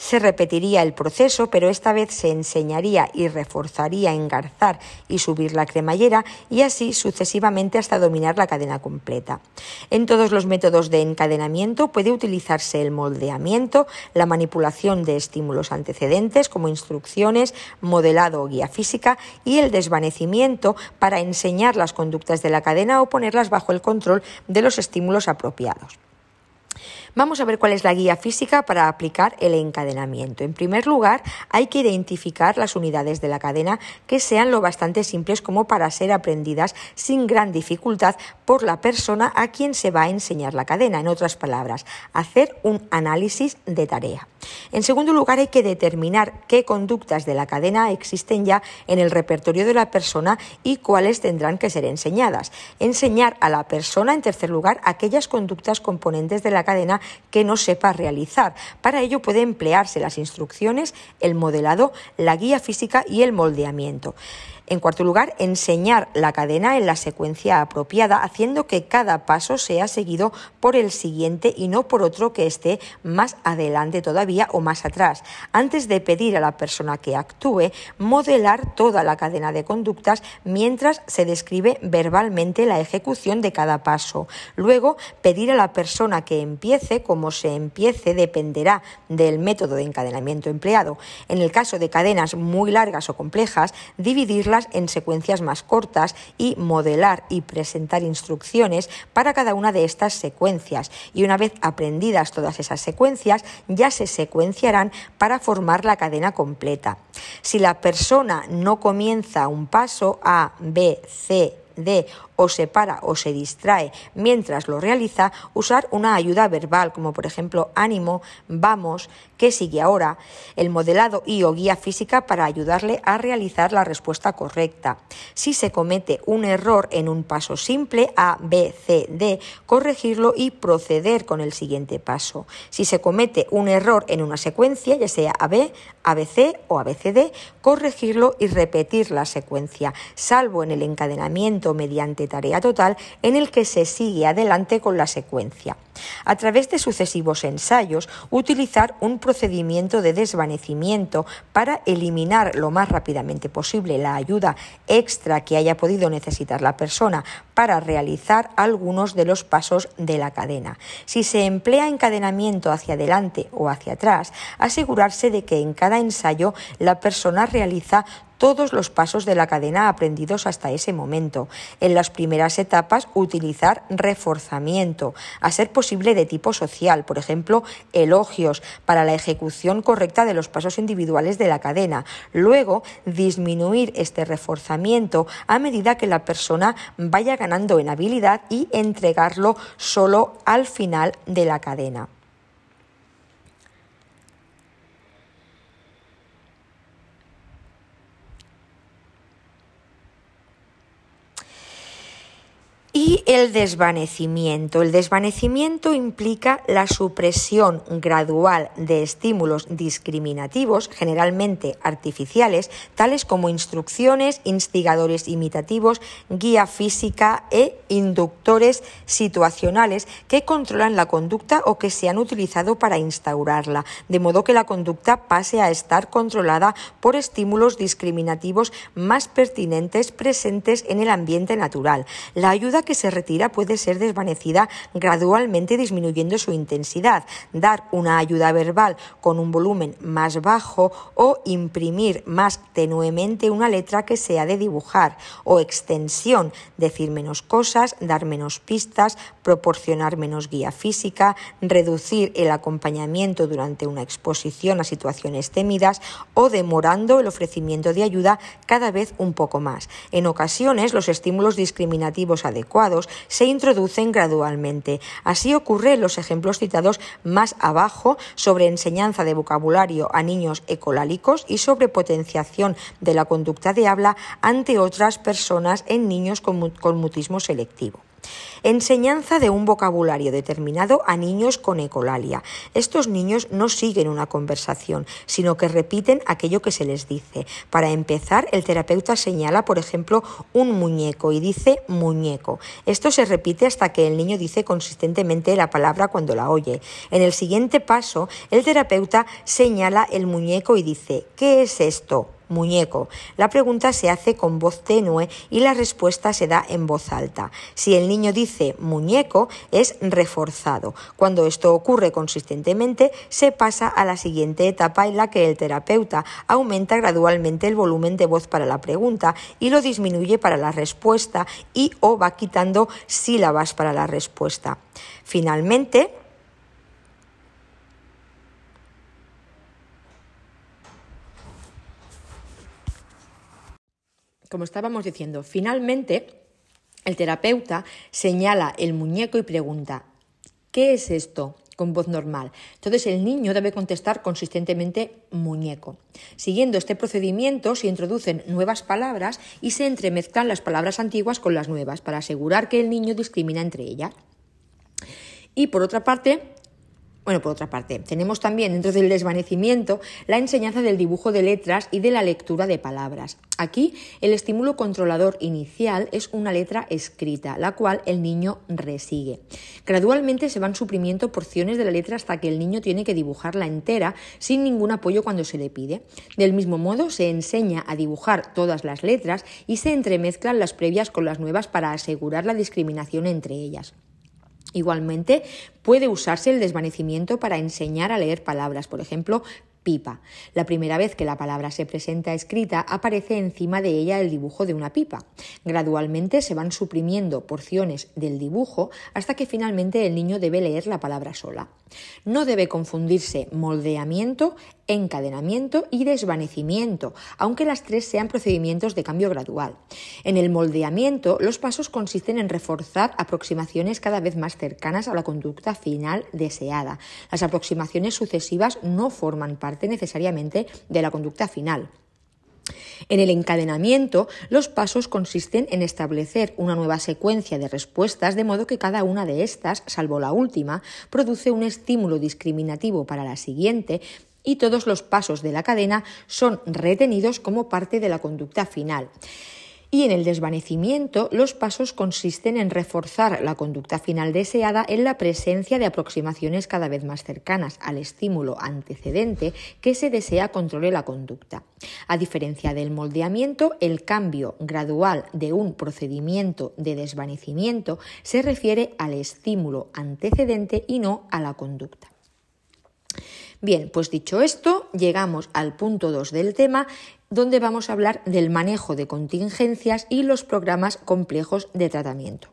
se repetiría el proceso, pero esta vez se enseñaría y reforzaría engarzar y subir la cremallera y así sucesivamente hasta dominar la cadena completa. En todos los métodos de encadenamiento puede utilizarse el moldeamiento, la manipulación de estímulos antecedentes como instrucciones, modelado o guía física y el desvanecimiento para enseñar las conductas de la cadena o ponerlas bajo el control de los estímulos apropiados. Vamos a ver cuál es la guía física para aplicar el encadenamiento. En primer lugar, hay que identificar las unidades de la cadena que sean lo bastante simples como para ser aprendidas sin gran dificultad por la persona a quien se va a enseñar la cadena. En otras palabras, hacer un análisis de tarea. En segundo lugar, hay que determinar qué conductas de la cadena existen ya en el repertorio de la persona y cuáles tendrán que ser enseñadas. Enseñar a la persona, en tercer lugar, aquellas conductas componentes de la cadena que no sepa realizar. Para ello puede emplearse las instrucciones, el modelado, la guía física y el moldeamiento. En cuarto lugar, enseñar la cadena en la secuencia apropiada, haciendo que cada paso sea seguido por el siguiente y no por otro que esté más adelante todavía o más atrás. Antes de pedir a la persona que actúe, modelar toda la cadena de conductas mientras se describe verbalmente la ejecución de cada paso. Luego, pedir a la persona que empiece, como se empiece dependerá del método de encadenamiento empleado. En el caso de cadenas muy largas o complejas, dividirlas en secuencias más cortas y modelar y presentar instrucciones para cada una de estas secuencias. Y una vez aprendidas todas esas secuencias, ya se secuenciarán para formar la cadena completa. Si la persona no comienza un paso A, B, C, D o se para o se distrae mientras lo realiza, usar una ayuda verbal como por ejemplo ánimo, vamos, qué sigue ahora, el modelado y o guía física para ayudarle a realizar la respuesta correcta. Si se comete un error en un paso simple, A, B, C, D, corregirlo y proceder con el siguiente paso. Si se comete un error en una secuencia, ya sea AB, ABC o ABCD, corregirlo y repetir la secuencia, salvo en el encadenamiento mediante tarea total en el que se sigue adelante con la secuencia. A través de sucesivos ensayos, utilizar un procedimiento de desvanecimiento para eliminar lo más rápidamente posible la ayuda extra que haya podido necesitar la persona para realizar algunos de los pasos de la cadena. Si se emplea encadenamiento hacia adelante o hacia atrás, asegurarse de que en cada ensayo la persona realiza todos los pasos de la cadena aprendidos hasta ese momento. En las primeras etapas, utilizar reforzamiento, a ser posible de tipo social, por ejemplo, elogios para la ejecución correcta de los pasos individuales de la cadena. Luego, disminuir este reforzamiento a medida que la persona vaya ganando en habilidad y entregarlo solo al final de la cadena. El desvanecimiento. El desvanecimiento implica la supresión gradual de estímulos discriminativos, generalmente artificiales, tales como instrucciones, instigadores imitativos, guía física e inductores situacionales que controlan la conducta o que se han utilizado para instaurarla, de modo que la conducta pase a estar controlada por estímulos discriminativos más pertinentes presentes en el ambiente natural. La ayuda que se retira puede ser desvanecida gradualmente disminuyendo su intensidad, dar una ayuda verbal con un volumen más bajo o imprimir más tenuemente una letra que se ha de dibujar o extensión, decir menos cosas, dar menos pistas, proporcionar menos guía física, reducir el acompañamiento durante una exposición a situaciones temidas o demorando el ofrecimiento de ayuda cada vez un poco más. En ocasiones los estímulos discriminativos adecuados se introducen gradualmente. Así ocurre en los ejemplos citados más abajo sobre enseñanza de vocabulario a niños ecolálicos y sobre potenciación de la conducta de habla ante otras personas en niños con mutismo selectivo. Enseñanza de un vocabulario determinado a niños con ecolalia. Estos niños no siguen una conversación, sino que repiten aquello que se les dice. Para empezar, el terapeuta señala, por ejemplo, un muñeco y dice muñeco. Esto se repite hasta que el niño dice consistentemente la palabra cuando la oye. En el siguiente paso, el terapeuta señala el muñeco y dice ¿qué es esto? Muñeco. La pregunta se hace con voz tenue y la respuesta se da en voz alta. Si el niño dice muñeco, es reforzado. Cuando esto ocurre consistentemente, se pasa a la siguiente etapa en la que el terapeuta aumenta gradualmente el volumen de voz para la pregunta y lo disminuye para la respuesta y o va quitando sílabas para la respuesta. Finalmente, como estábamos diciendo, finalmente el terapeuta señala el muñeco y pregunta, ¿qué es esto? con voz normal. Entonces el niño debe contestar consistentemente muñeco. Siguiendo este procedimiento se introducen nuevas palabras y se entremezclan las palabras antiguas con las nuevas para asegurar que el niño discrimina entre ellas. Y por otra parte, bueno, por otra parte, tenemos también dentro del desvanecimiento la enseñanza del dibujo de letras y de la lectura de palabras. Aquí el estímulo controlador inicial es una letra escrita, la cual el niño resigue. Gradualmente se van suprimiendo porciones de la letra hasta que el niño tiene que dibujarla entera sin ningún apoyo cuando se le pide. Del mismo modo se enseña a dibujar todas las letras y se entremezclan las previas con las nuevas para asegurar la discriminación entre ellas. Igualmente, puede usarse el desvanecimiento para enseñar a leer palabras, por ejemplo, pipa. La primera vez que la palabra se presenta escrita aparece encima de ella el dibujo de una pipa. Gradualmente se van suprimiendo porciones del dibujo hasta que finalmente el niño debe leer la palabra sola. No debe confundirse moldeamiento, encadenamiento y desvanecimiento, aunque las tres sean procedimientos de cambio gradual. En el moldeamiento, los pasos consisten en reforzar aproximaciones cada vez más cercanas a la conducta final deseada. Las aproximaciones sucesivas no forman parte necesariamente de la conducta final. En el encadenamiento, los pasos consisten en establecer una nueva secuencia de respuestas de modo que cada una de estas, salvo la última, produce un estímulo discriminativo para la siguiente y todos los pasos de la cadena son retenidos como parte de la conducta final. Y en el desvanecimiento, los pasos consisten en reforzar la conducta final deseada en la presencia de aproximaciones cada vez más cercanas al estímulo antecedente que se desea controle la conducta. A diferencia del moldeamiento, el cambio gradual de un procedimiento de desvanecimiento se refiere al estímulo antecedente y no a la conducta. Bien, pues dicho esto, llegamos al punto 2 del tema, donde vamos a hablar del manejo de contingencias y los programas complejos de tratamiento.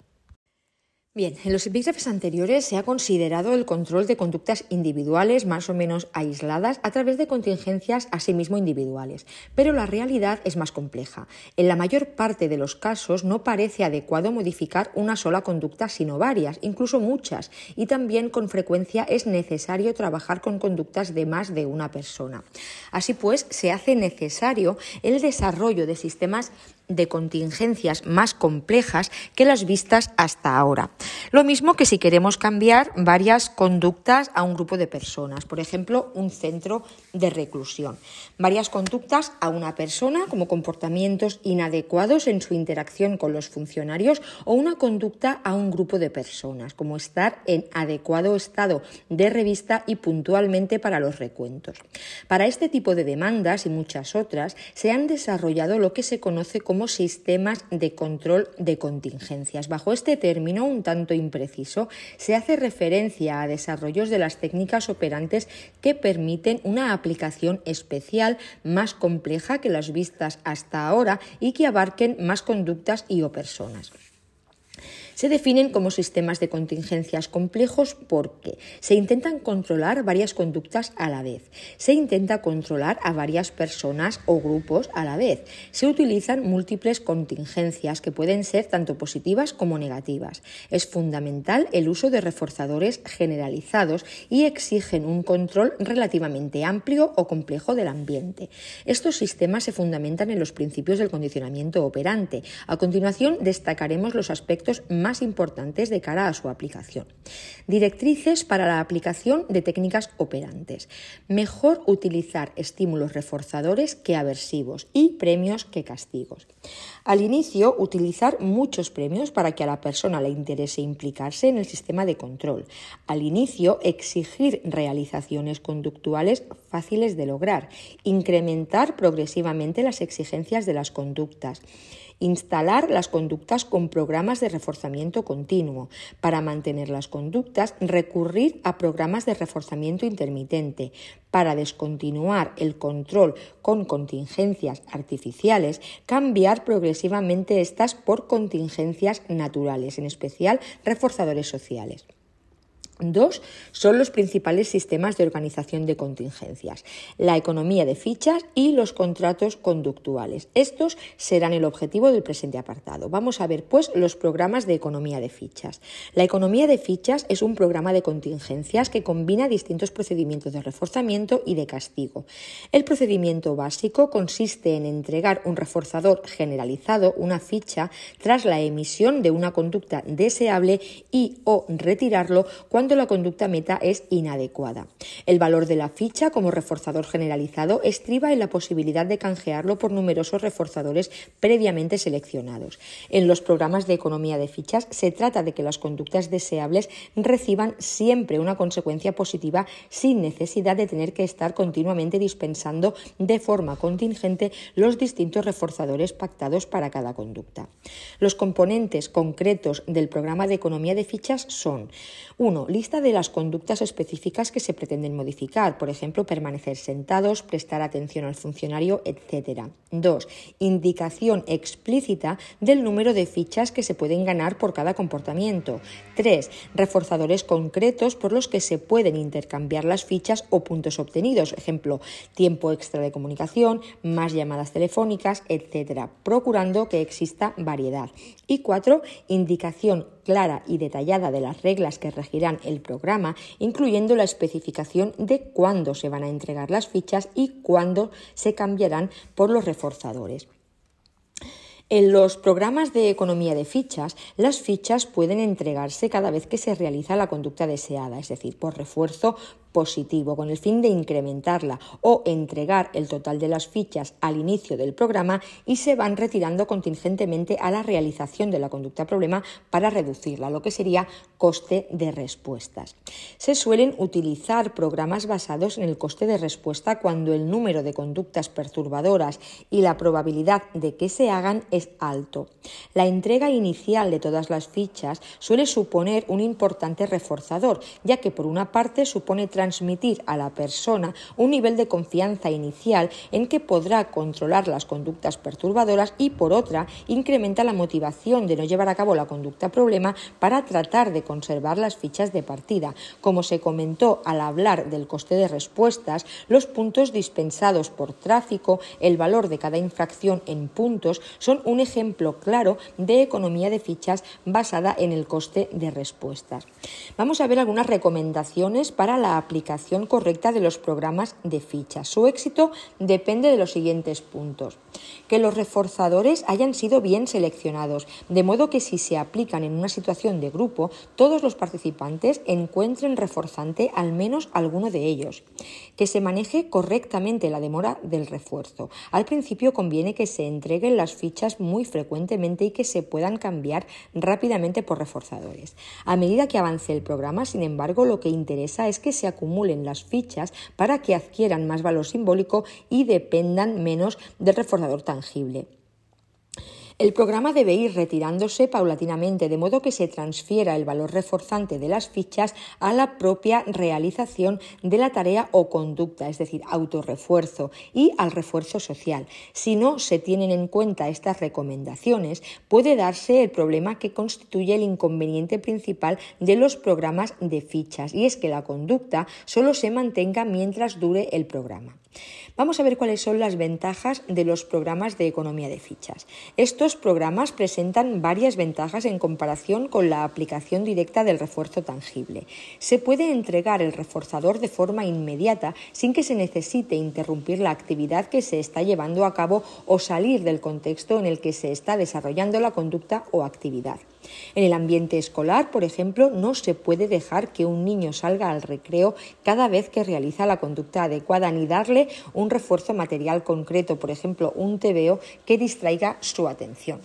Bien, en los epígrafes anteriores se ha considerado el control de conductas individuales más o menos aisladas a través de contingencias asimismo individuales, pero la realidad es más compleja. En la mayor parte de los casos no parece adecuado modificar una sola conducta, sino varias, incluso muchas, y también con frecuencia es necesario trabajar con conductas de más de una persona. Así pues, se hace necesario el desarrollo de sistemas de contingencias más complejas que las vistas hasta ahora. Lo mismo que si queremos cambiar varias conductas a un grupo de personas, por ejemplo, un centro de reclusión. Varias conductas a una persona como comportamientos inadecuados en su interacción con los funcionarios o una conducta a un grupo de personas, como estar en adecuado estado de revista y puntualmente para los recuentos. Para este tipo de demandas y muchas otras se han desarrollado lo que se conoce como sistemas de control de contingencias. Bajo este término, un tanto impreciso, se hace referencia a desarrollos de las técnicas operantes que permiten una aplicación especial más compleja que las vistas hasta ahora y que abarquen más conductas y o personas. Se definen como sistemas de contingencias complejos porque se intentan controlar varias conductas a la vez, se intenta controlar a varias personas o grupos a la vez, se utilizan múltiples contingencias que pueden ser tanto positivas como negativas. Es fundamental el uso de reforzadores generalizados y exigen un control relativamente amplio o complejo del ambiente. Estos sistemas se fundamentan en los principios del condicionamiento operante. A continuación destacaremos los aspectos más más importantes de cara a su aplicación. Directrices para la aplicación de técnicas operantes. Mejor utilizar estímulos reforzadores que aversivos y premios que castigos. Al inicio, utilizar muchos premios para que a la persona le interese implicarse en el sistema de control. Al inicio, exigir realizaciones conductuales fáciles de lograr. Incrementar progresivamente las exigencias de las conductas instalar las conductas con programas de reforzamiento continuo. Para mantener las conductas, recurrir a programas de reforzamiento intermitente. Para descontinuar el control con contingencias artificiales, cambiar progresivamente estas por contingencias naturales, en especial reforzadores sociales. Dos son los principales sistemas de organización de contingencias, la economía de fichas y los contratos conductuales. Estos serán el objetivo del presente apartado. Vamos a ver, pues, los programas de economía de fichas. La economía de fichas es un programa de contingencias que combina distintos procedimientos de reforzamiento y de castigo. El procedimiento básico consiste en entregar un reforzador generalizado, una ficha, tras la emisión de una conducta deseable y o retirarlo cuando la conducta meta es inadecuada. El valor de la ficha como reforzador generalizado estriba en la posibilidad de canjearlo por numerosos reforzadores previamente seleccionados. En los programas de economía de fichas se trata de que las conductas deseables reciban siempre una consecuencia positiva sin necesidad de tener que estar continuamente dispensando de forma contingente los distintos reforzadores pactados para cada conducta. Los componentes concretos del programa de economía de fichas son 1 lista de las conductas específicas que se pretenden modificar, por ejemplo, permanecer sentados, prestar atención al funcionario, etc. 2. Indicación explícita del número de fichas que se pueden ganar por cada comportamiento. 3. Reforzadores concretos por los que se pueden intercambiar las fichas o puntos obtenidos, ejemplo, tiempo extra de comunicación, más llamadas telefónicas, etc., procurando que exista variedad. Y 4. Indicación clara y detallada de las reglas que regirán el programa, incluyendo la especificación de cuándo se van a entregar las fichas y cuándo se cambiarán por los reforzadores. En los programas de economía de fichas, las fichas pueden entregarse cada vez que se realiza la conducta deseada, es decir, por refuerzo, positivo con el fin de incrementarla o entregar el total de las fichas al inicio del programa y se van retirando contingentemente a la realización de la conducta problema para reducirla, lo que sería coste de respuestas. Se suelen utilizar programas basados en el coste de respuesta cuando el número de conductas perturbadoras y la probabilidad de que se hagan es alto. La entrega inicial de todas las fichas suele suponer un importante reforzador, ya que por una parte supone transmitir a la persona un nivel de confianza inicial en que podrá controlar las conductas perturbadoras y por otra incrementa la motivación de no llevar a cabo la conducta problema para tratar de conservar las fichas de partida. Como se comentó al hablar del coste de respuestas, los puntos dispensados por tráfico, el valor de cada infracción en puntos son un ejemplo claro de economía de fichas basada en el coste de respuestas. Vamos a ver algunas recomendaciones para la aplicación correcta de los programas de fichas. Su éxito depende de los siguientes puntos. Que los reforzadores hayan sido bien seleccionados, de modo que si se aplican en una situación de grupo, todos los participantes encuentren reforzante al menos alguno de ellos. Que se maneje correctamente la demora del refuerzo. Al principio conviene que se entreguen las fichas muy frecuentemente y que se puedan cambiar rápidamente por reforzadores. A medida que avance el programa, sin embargo, lo que interesa es que se acumulen las fichas para que adquieran más valor simbólico y dependan menos del reforzador tangible. El programa debe ir retirándose paulatinamente, de modo que se transfiera el valor reforzante de las fichas a la propia realización de la tarea o conducta, es decir, autorrefuerzo y al refuerzo social. Si no se tienen en cuenta estas recomendaciones, puede darse el problema que constituye el inconveniente principal de los programas de fichas, y es que la conducta solo se mantenga mientras dure el programa. Vamos a ver cuáles son las ventajas de los programas de economía de fichas. Estos programas presentan varias ventajas en comparación con la aplicación directa del refuerzo tangible. Se puede entregar el reforzador de forma inmediata sin que se necesite interrumpir la actividad que se está llevando a cabo o salir del contexto en el que se está desarrollando la conducta o actividad. En el ambiente escolar, por ejemplo, no se puede dejar que un niño salga al recreo cada vez que realiza la conducta adecuada ni darle un refuerzo material concreto, por ejemplo, un TVO que distraiga su atención.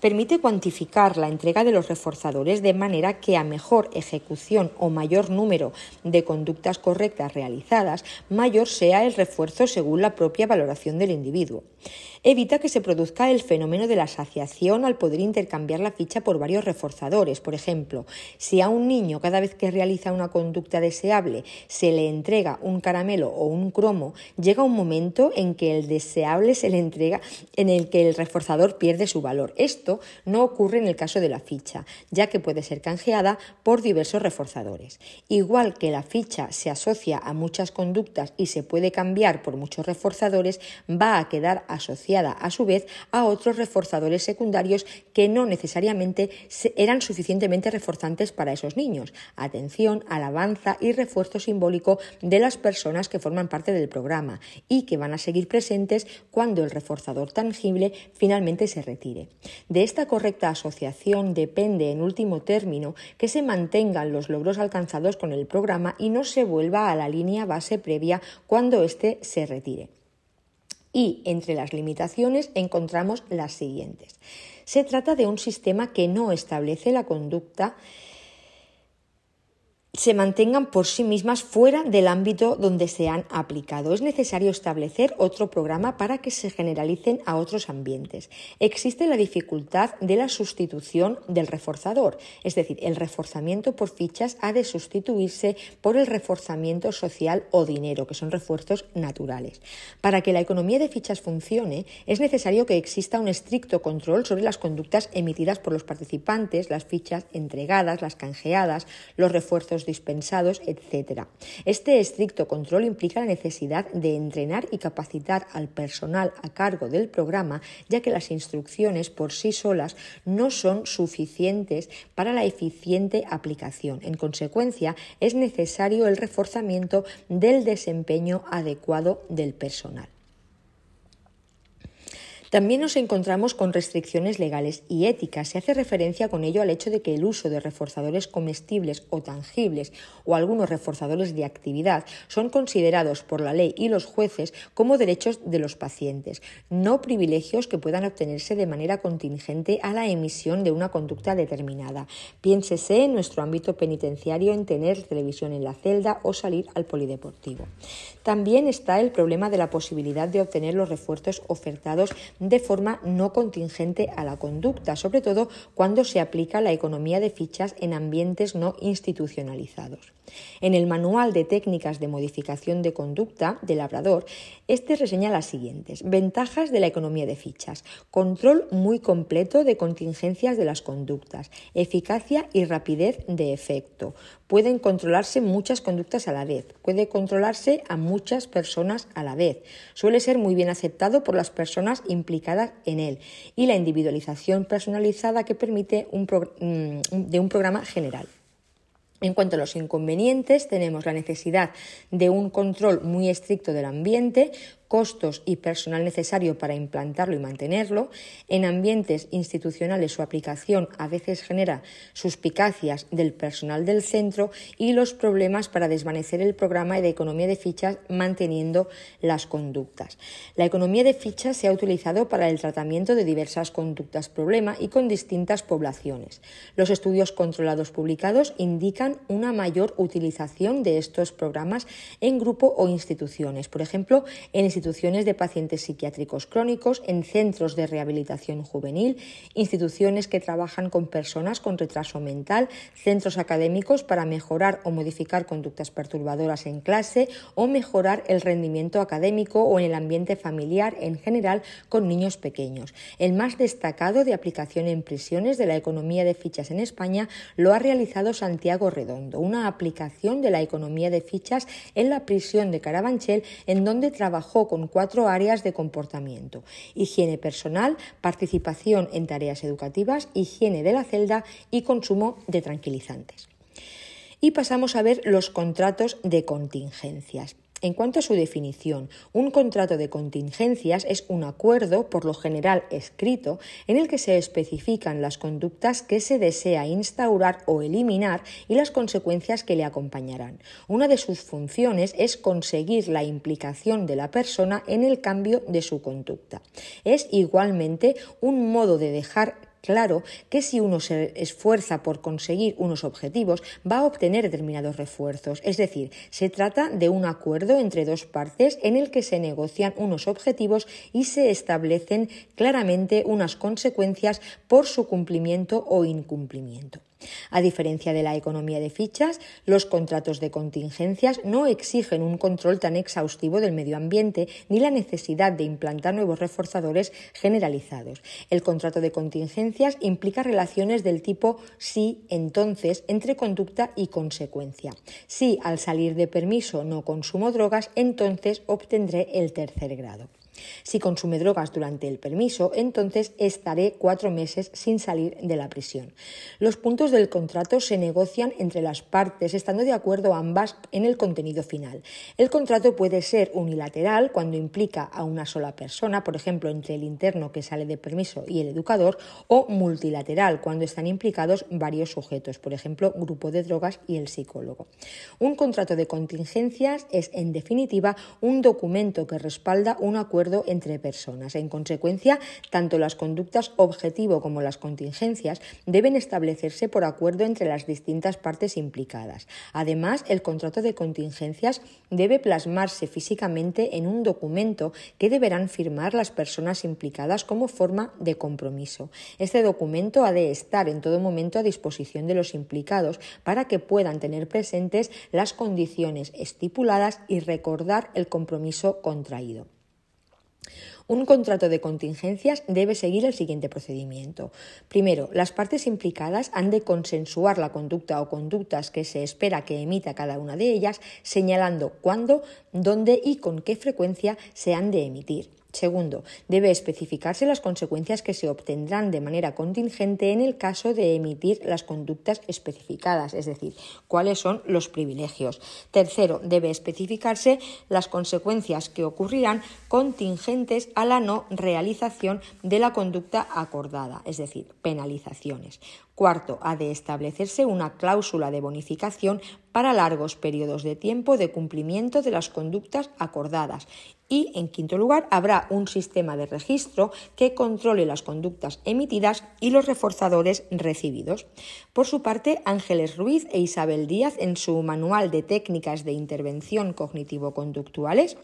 Permite cuantificar la entrega de los reforzadores de manera que a mejor ejecución o mayor número de conductas correctas realizadas, mayor sea el refuerzo según la propia valoración del individuo evita que se produzca el fenómeno de la saciación al poder intercambiar la ficha por varios reforzadores. Por ejemplo, si a un niño cada vez que realiza una conducta deseable se le entrega un caramelo o un cromo, llega un momento en que el deseable se le entrega en el que el reforzador pierde su valor. Esto no ocurre en el caso de la ficha, ya que puede ser canjeada por diversos reforzadores. Igual que la ficha se asocia a muchas conductas y se puede cambiar por muchos reforzadores, va a quedar asociada a su vez a otros reforzadores secundarios que no necesariamente eran suficientemente reforzantes para esos niños. Atención, alabanza y refuerzo simbólico de las personas que forman parte del programa y que van a seguir presentes cuando el reforzador tangible finalmente se retire. De esta correcta asociación depende, en último término, que se mantengan los logros alcanzados con el programa y no se vuelva a la línea base previa cuando éste se retire. Y entre las limitaciones encontramos las siguientes. Se trata de un sistema que no establece la conducta se mantengan por sí mismas fuera del ámbito donde se han aplicado. Es necesario establecer otro programa para que se generalicen a otros ambientes. Existe la dificultad de la sustitución del reforzador, es decir, el reforzamiento por fichas ha de sustituirse por el reforzamiento social o dinero, que son refuerzos naturales. Para que la economía de fichas funcione, es necesario que exista un estricto control sobre las conductas emitidas por los participantes, las fichas entregadas, las canjeadas, los refuerzos dispensados, etc. Este estricto control implica la necesidad de entrenar y capacitar al personal a cargo del programa, ya que las instrucciones por sí solas no son suficientes para la eficiente aplicación. En consecuencia, es necesario el reforzamiento del desempeño adecuado del personal. También nos encontramos con restricciones legales y éticas. Se hace referencia con ello al hecho de que el uso de reforzadores comestibles o tangibles o algunos reforzadores de actividad son considerados por la ley y los jueces como derechos de los pacientes, no privilegios que puedan obtenerse de manera contingente a la emisión de una conducta determinada. Piénsese en nuestro ámbito penitenciario en tener televisión en la celda o salir al polideportivo. También está el problema de la posibilidad de obtener los refuerzos ofertados de forma no contingente a la conducta, sobre todo cuando se aplica la economía de fichas en ambientes no institucionalizados. En el Manual de Técnicas de Modificación de Conducta de Labrador, este reseña las siguientes. Ventajas de la economía de fichas. Control muy completo de contingencias de las conductas. Eficacia y rapidez de efecto. Pueden controlarse muchas conductas a la vez. Puede controlarse a muchas personas a la vez. Suele ser muy bien aceptado por las personas implicadas en él. Y la individualización personalizada que permite mm, de un programa general. En cuanto a los inconvenientes, tenemos la necesidad de un control muy estricto del ambiente, costos y personal necesario para implantarlo y mantenerlo. En ambientes institucionales su aplicación a veces genera suspicacias del personal del centro y los problemas para desvanecer el programa de economía de fichas manteniendo las conductas. La economía de fichas se ha utilizado para el tratamiento de diversas conductas problema y con distintas poblaciones. Los estudios controlados publicados indican una mayor utilización de estos programas en grupo o instituciones, por ejemplo, en instituciones de pacientes psiquiátricos crónicos, en centros de rehabilitación juvenil, instituciones que trabajan con personas con retraso mental, centros académicos para mejorar o modificar conductas perturbadoras en clase o mejorar el rendimiento académico o en el ambiente familiar en general con niños pequeños. El más destacado de aplicación en prisiones de la economía de fichas en España lo ha realizado Santiago Redondo, una aplicación de la economía de fichas en la prisión de Carabanchel en donde trabajó con cuatro áreas de comportamiento. Higiene personal, participación en tareas educativas, higiene de la celda y consumo de tranquilizantes. Y pasamos a ver los contratos de contingencias. En cuanto a su definición, un contrato de contingencias es un acuerdo, por lo general escrito, en el que se especifican las conductas que se desea instaurar o eliminar y las consecuencias que le acompañarán. Una de sus funciones es conseguir la implicación de la persona en el cambio de su conducta. Es igualmente un modo de dejar Claro que si uno se esfuerza por conseguir unos objetivos, va a obtener determinados refuerzos. Es decir, se trata de un acuerdo entre dos partes en el que se negocian unos objetivos y se establecen claramente unas consecuencias por su cumplimiento o incumplimiento. A diferencia de la economía de fichas, los contratos de contingencias no exigen un control tan exhaustivo del medio ambiente ni la necesidad de implantar nuevos reforzadores generalizados. El contrato de contingencias implica relaciones del tipo sí, entonces, entre conducta y consecuencia. Si al salir de permiso no consumo drogas, entonces obtendré el tercer grado. Si consume drogas durante el permiso, entonces estaré cuatro meses sin salir de la prisión. Los puntos del contrato se negocian entre las partes, estando de acuerdo ambas en el contenido final. El contrato puede ser unilateral cuando implica a una sola persona, por ejemplo, entre el interno que sale de permiso y el educador, o multilateral cuando están implicados varios sujetos, por ejemplo, grupo de drogas y el psicólogo. Un contrato de contingencias es, en definitiva, un documento que respalda un acuerdo entre personas. En consecuencia, tanto las conductas objetivo como las contingencias deben establecerse por acuerdo entre las distintas partes implicadas. Además, el contrato de contingencias debe plasmarse físicamente en un documento que deberán firmar las personas implicadas como forma de compromiso. Este documento ha de estar en todo momento a disposición de los implicados para que puedan tener presentes las condiciones estipuladas y recordar el compromiso contraído. Un contrato de contingencias debe seguir el siguiente procedimiento. Primero, las partes implicadas han de consensuar la conducta o conductas que se espera que emita cada una de ellas, señalando cuándo, dónde y con qué frecuencia se han de emitir. Segundo, debe especificarse las consecuencias que se obtendrán de manera contingente en el caso de emitir las conductas especificadas, es decir, cuáles son los privilegios. Tercero, debe especificarse las consecuencias que ocurrirán contingentes a la no realización de la conducta acordada, es decir, penalizaciones. Cuarto, ha de establecerse una cláusula de bonificación para largos periodos de tiempo de cumplimiento de las conductas acordadas. Y, en quinto lugar, habrá un sistema de registro que controle las conductas emitidas y los reforzadores recibidos. Por su parte, Ángeles Ruiz e Isabel Díaz, en su Manual de Técnicas de Intervención Cognitivo-Conductuales,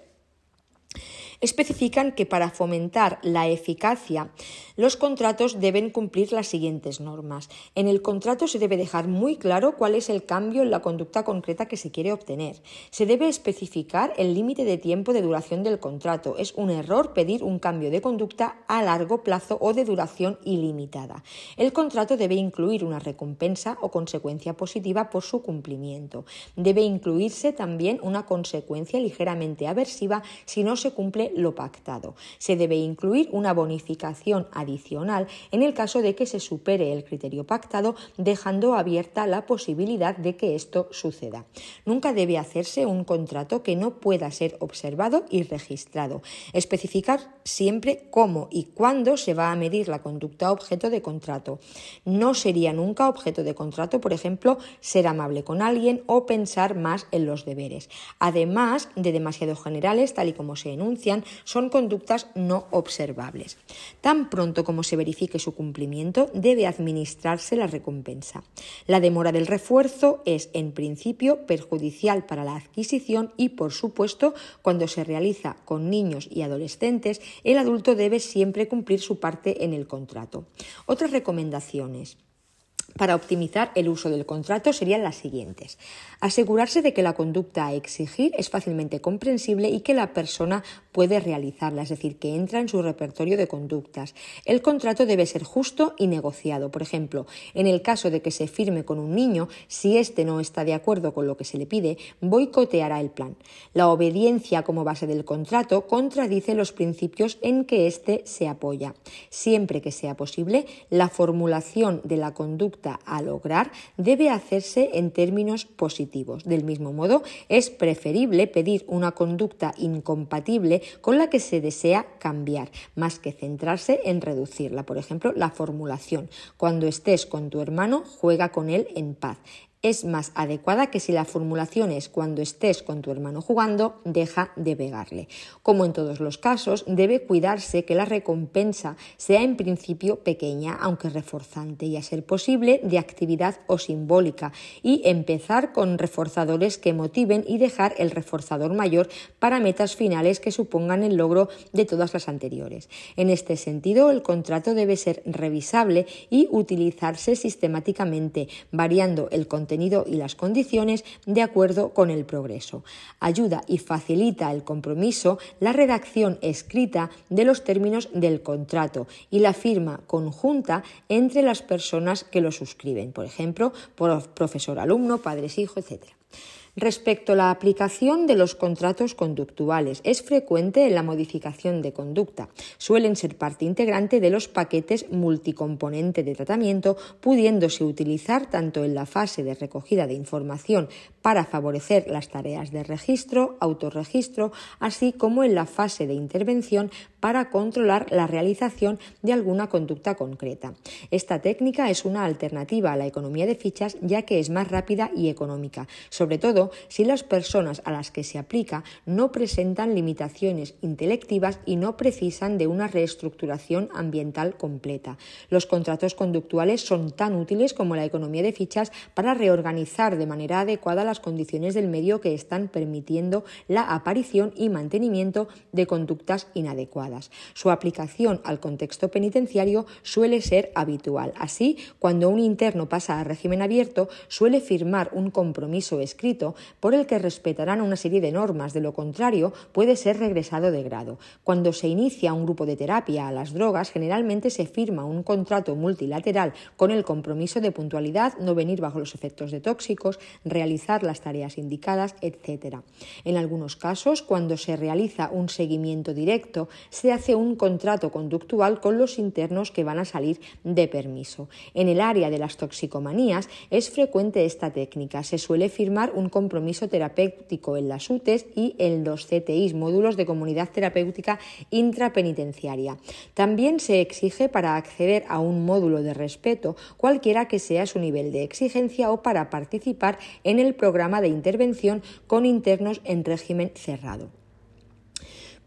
especifican que para fomentar la eficacia los contratos deben cumplir las siguientes normas. En el contrato se debe dejar muy claro cuál es el cambio en la conducta concreta que se quiere obtener. Se debe especificar el límite de tiempo de duración del contrato. Es un error pedir un cambio de conducta a largo plazo o de duración ilimitada. El contrato debe incluir una recompensa o consecuencia positiva por su cumplimiento. Debe incluirse también una consecuencia ligeramente aversiva si no se cumple lo pactado. Se debe incluir una bonificación adicional en el caso de que se supere el criterio pactado, dejando abierta la posibilidad de que esto suceda. Nunca debe hacerse un contrato que no pueda ser observado y registrado. Especificar siempre cómo y cuándo se va a medir la conducta objeto de contrato. No sería nunca objeto de contrato, por ejemplo, ser amable con alguien o pensar más en los deberes. Además de demasiado generales, tal y como se enuncian, son conductas no observables. Tan pronto como se verifique su cumplimiento, debe administrarse la recompensa. La demora del refuerzo es, en principio, perjudicial para la adquisición y, por supuesto, cuando se realiza con niños y adolescentes, el adulto debe siempre cumplir su parte en el contrato. Otras recomendaciones para optimizar el uso del contrato serían las siguientes. Asegurarse de que la conducta a exigir es fácilmente comprensible y que la persona puede realizarla, es decir, que entra en su repertorio de conductas. El contrato debe ser justo y negociado. Por ejemplo, en el caso de que se firme con un niño, si éste no está de acuerdo con lo que se le pide, boicoteará el plan. La obediencia como base del contrato contradice los principios en que éste se apoya. Siempre que sea posible, la formulación de la conducta a lograr debe hacerse en términos positivos. Del mismo modo, es preferible pedir una conducta incompatible con la que se desea cambiar, más que centrarse en reducirla. Por ejemplo, la formulación. Cuando estés con tu hermano, juega con él en paz es más adecuada que si la formulación es cuando estés con tu hermano jugando, deja de pegarle. Como en todos los casos, debe cuidarse que la recompensa sea en principio pequeña, aunque reforzante, y a ser posible de actividad o simbólica, y empezar con reforzadores que motiven y dejar el reforzador mayor para metas finales que supongan el logro de todas las anteriores. En este sentido, el contrato debe ser revisable y utilizarse sistemáticamente, variando el contrato y las condiciones de acuerdo con el progreso. Ayuda y facilita el compromiso la redacción escrita de los términos del contrato y la firma conjunta entre las personas que lo suscriben, por ejemplo, por profesor, alumno, padres, hijo, etc. Respecto a la aplicación de los contratos conductuales, es frecuente la modificación de conducta. Suelen ser parte integrante de los paquetes multicomponente de tratamiento, pudiéndose utilizar tanto en la fase de recogida de información para favorecer las tareas de registro, autorregistro, así como en la fase de intervención para controlar la realización de alguna conducta concreta. Esta técnica es una alternativa a la economía de fichas ya que es más rápida y económica, sobre todo si las personas a las que se aplica no presentan limitaciones intelectivas y no precisan de una reestructuración ambiental completa. Los contratos conductuales son tan útiles como la economía de fichas para reorganizar de manera adecuada las condiciones del medio que están permitiendo la aparición y mantenimiento de conductas inadecuadas. Su aplicación al contexto penitenciario suele ser habitual. Así, cuando un interno pasa a régimen abierto, suele firmar un compromiso escrito por el que respetarán una serie de normas, de lo contrario puede ser regresado de grado. Cuando se inicia un grupo de terapia a las drogas, generalmente se firma un contrato multilateral con el compromiso de puntualidad, no venir bajo los efectos de tóxicos, realizar las tareas indicadas, etc. En algunos casos, cuando se realiza un seguimiento directo, se hace un contrato conductual con los internos que van a salir de permiso. En el área de las toxicomanías es frecuente esta técnica. Se suele firmar un compromiso terapéutico en las UTES y en los CTIs, módulos de comunidad terapéutica intrapenitenciaria. También se exige para acceder a un módulo de respeto, cualquiera que sea su nivel de exigencia o para participar en el programa de intervención con internos en régimen cerrado.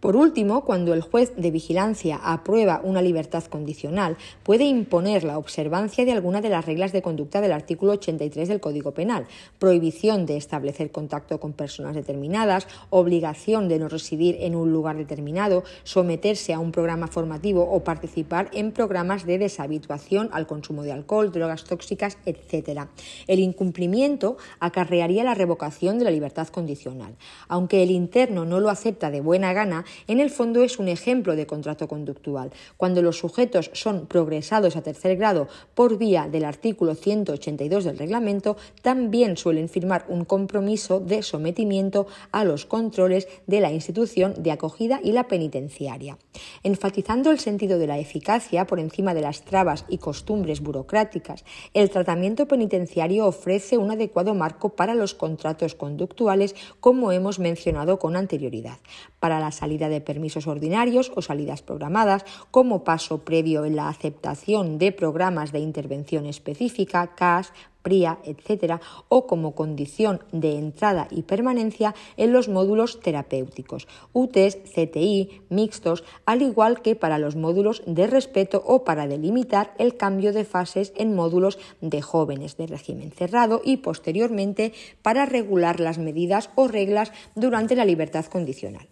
Por último, cuando el juez de vigilancia aprueba una libertad condicional, puede imponer la observancia de alguna de las reglas de conducta del artículo 83 del Código Penal, prohibición de establecer contacto con personas determinadas, obligación de no residir en un lugar determinado, someterse a un programa formativo o participar en programas de deshabituación al consumo de alcohol, drogas tóxicas, etc. El incumplimiento acarrearía la revocación de la libertad condicional. Aunque el interno no lo acepta de buena gana, en el fondo es un ejemplo de contrato conductual. Cuando los sujetos son progresados a tercer grado por vía del artículo 182 del reglamento, también suelen firmar un compromiso de sometimiento a los controles de la institución de acogida y la penitenciaria. Enfatizando el sentido de la eficacia por encima de las trabas y costumbres burocráticas, el tratamiento penitenciario ofrece un adecuado marco para los contratos conductuales, como hemos mencionado con anterioridad. Para la salida de permisos ordinarios o salidas programadas, como paso previo en la aceptación de programas de intervención específica, CAS, PRIA, etc., o como condición de entrada y permanencia en los módulos terapéuticos, UTES, CTI, mixtos, al igual que para los módulos de respeto o para delimitar el cambio de fases en módulos de jóvenes de régimen cerrado y posteriormente para regular las medidas o reglas durante la libertad condicional.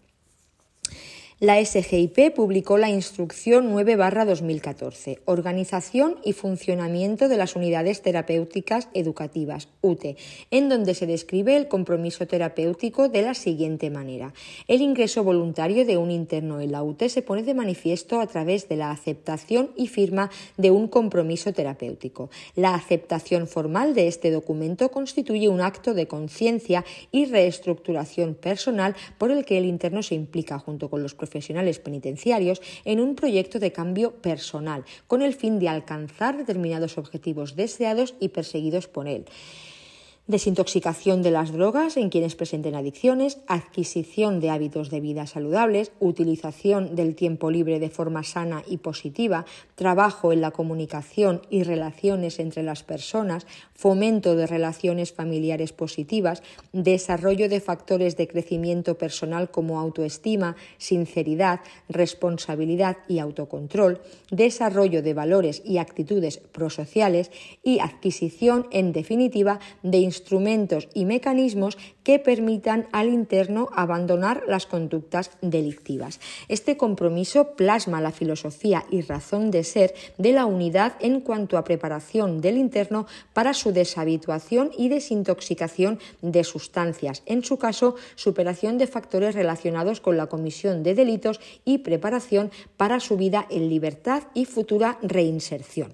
La SGIP publicó la Instrucción 9-2014, Organización y Funcionamiento de las Unidades Terapéuticas Educativas, UTE, en donde se describe el compromiso terapéutico de la siguiente manera. El ingreso voluntario de un interno en la UTE se pone de manifiesto a través de la aceptación y firma de un compromiso terapéutico. La aceptación formal de este documento constituye un acto de conciencia y reestructuración personal por el que el interno se implica junto con los profesionales profesionales penitenciarios en un proyecto de cambio personal, con el fin de alcanzar determinados objetivos deseados y perseguidos por él desintoxicación de las drogas en quienes presenten adicciones, adquisición de hábitos de vida saludables, utilización del tiempo libre de forma sana y positiva, trabajo en la comunicación y relaciones entre las personas, fomento de relaciones familiares positivas, desarrollo de factores de crecimiento personal como autoestima, sinceridad, responsabilidad y autocontrol, desarrollo de valores y actitudes prosociales y adquisición, en definitiva, de y mecanismos que permitan al interno abandonar las conductas delictivas. Este compromiso plasma la filosofía y razón de ser de la unidad en cuanto a preparación del interno para su deshabituación y desintoxicación de sustancias, en su caso, superación de factores relacionados con la comisión de delitos y preparación para su vida en libertad y futura reinserción.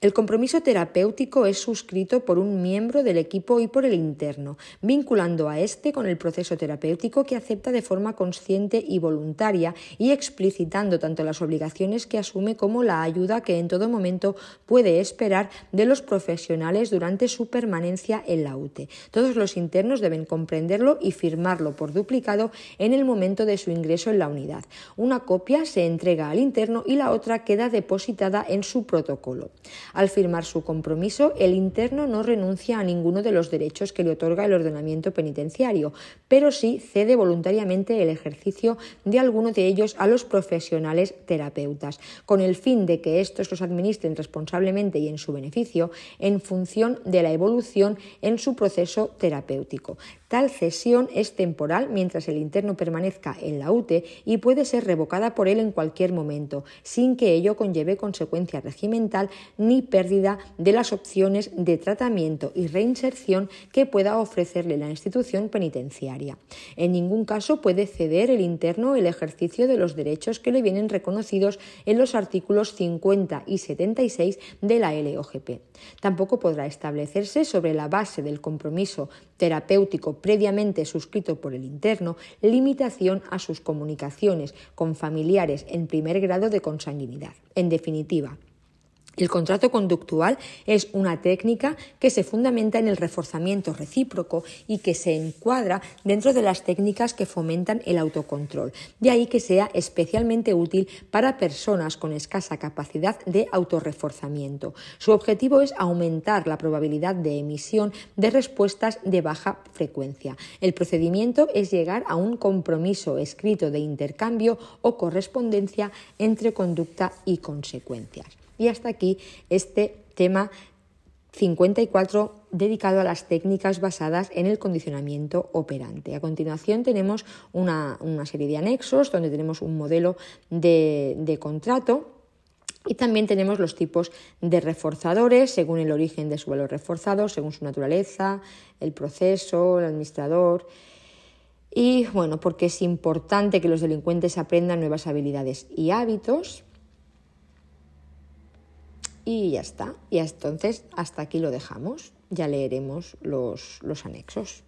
El compromiso terapéutico es suscrito por un miembro del equipo por el interno, vinculando a este con el proceso terapéutico que acepta de forma consciente y voluntaria y explicitando tanto las obligaciones que asume como la ayuda que en todo momento puede esperar de los profesionales durante su permanencia en la UTE. Todos los internos deben comprenderlo y firmarlo por duplicado en el momento de su ingreso en la unidad. Una copia se entrega al interno y la otra queda depositada en su protocolo. Al firmar su compromiso, el interno no renuncia a ninguno de los derechos que le otorga el ordenamiento penitenciario, pero sí cede voluntariamente el ejercicio de alguno de ellos a los profesionales terapeutas, con el fin de que estos los administren responsablemente y en su beneficio en función de la evolución en su proceso terapéutico. Tal cesión es temporal mientras el interno permanezca en la UTE y puede ser revocada por él en cualquier momento, sin que ello conlleve consecuencia regimental ni pérdida de las opciones de tratamiento y reinserción que pueda ofrecerle la institución penitenciaria. En ningún caso puede ceder el interno el ejercicio de los derechos que le vienen reconocidos en los artículos 50 y 76 de la LOGP. Tampoco podrá establecerse sobre la base del compromiso terapéutico previamente suscrito por el interno limitación a sus comunicaciones con familiares en primer grado de consanguinidad. En definitiva, el contrato conductual es una técnica que se fundamenta en el reforzamiento recíproco y que se encuadra dentro de las técnicas que fomentan el autocontrol. De ahí que sea especialmente útil para personas con escasa capacidad de autorreforzamiento. Su objetivo es aumentar la probabilidad de emisión de respuestas de baja frecuencia. El procedimiento es llegar a un compromiso escrito de intercambio o correspondencia entre conducta y consecuencias. Y hasta aquí este tema 54 dedicado a las técnicas basadas en el condicionamiento operante. A continuación tenemos una, serie de anexos donde tenemos un modelo de, contrato y también tenemos los tipos de reforzadores según el origen de su valor reforzado, según su naturaleza, el proceso, el administrador. Y bueno, porque es importante que los delincuentes aprendan nuevas habilidades y hábitos y ya está. Y entonces hasta aquí lo dejamos. Ya leeremos los, los anexos.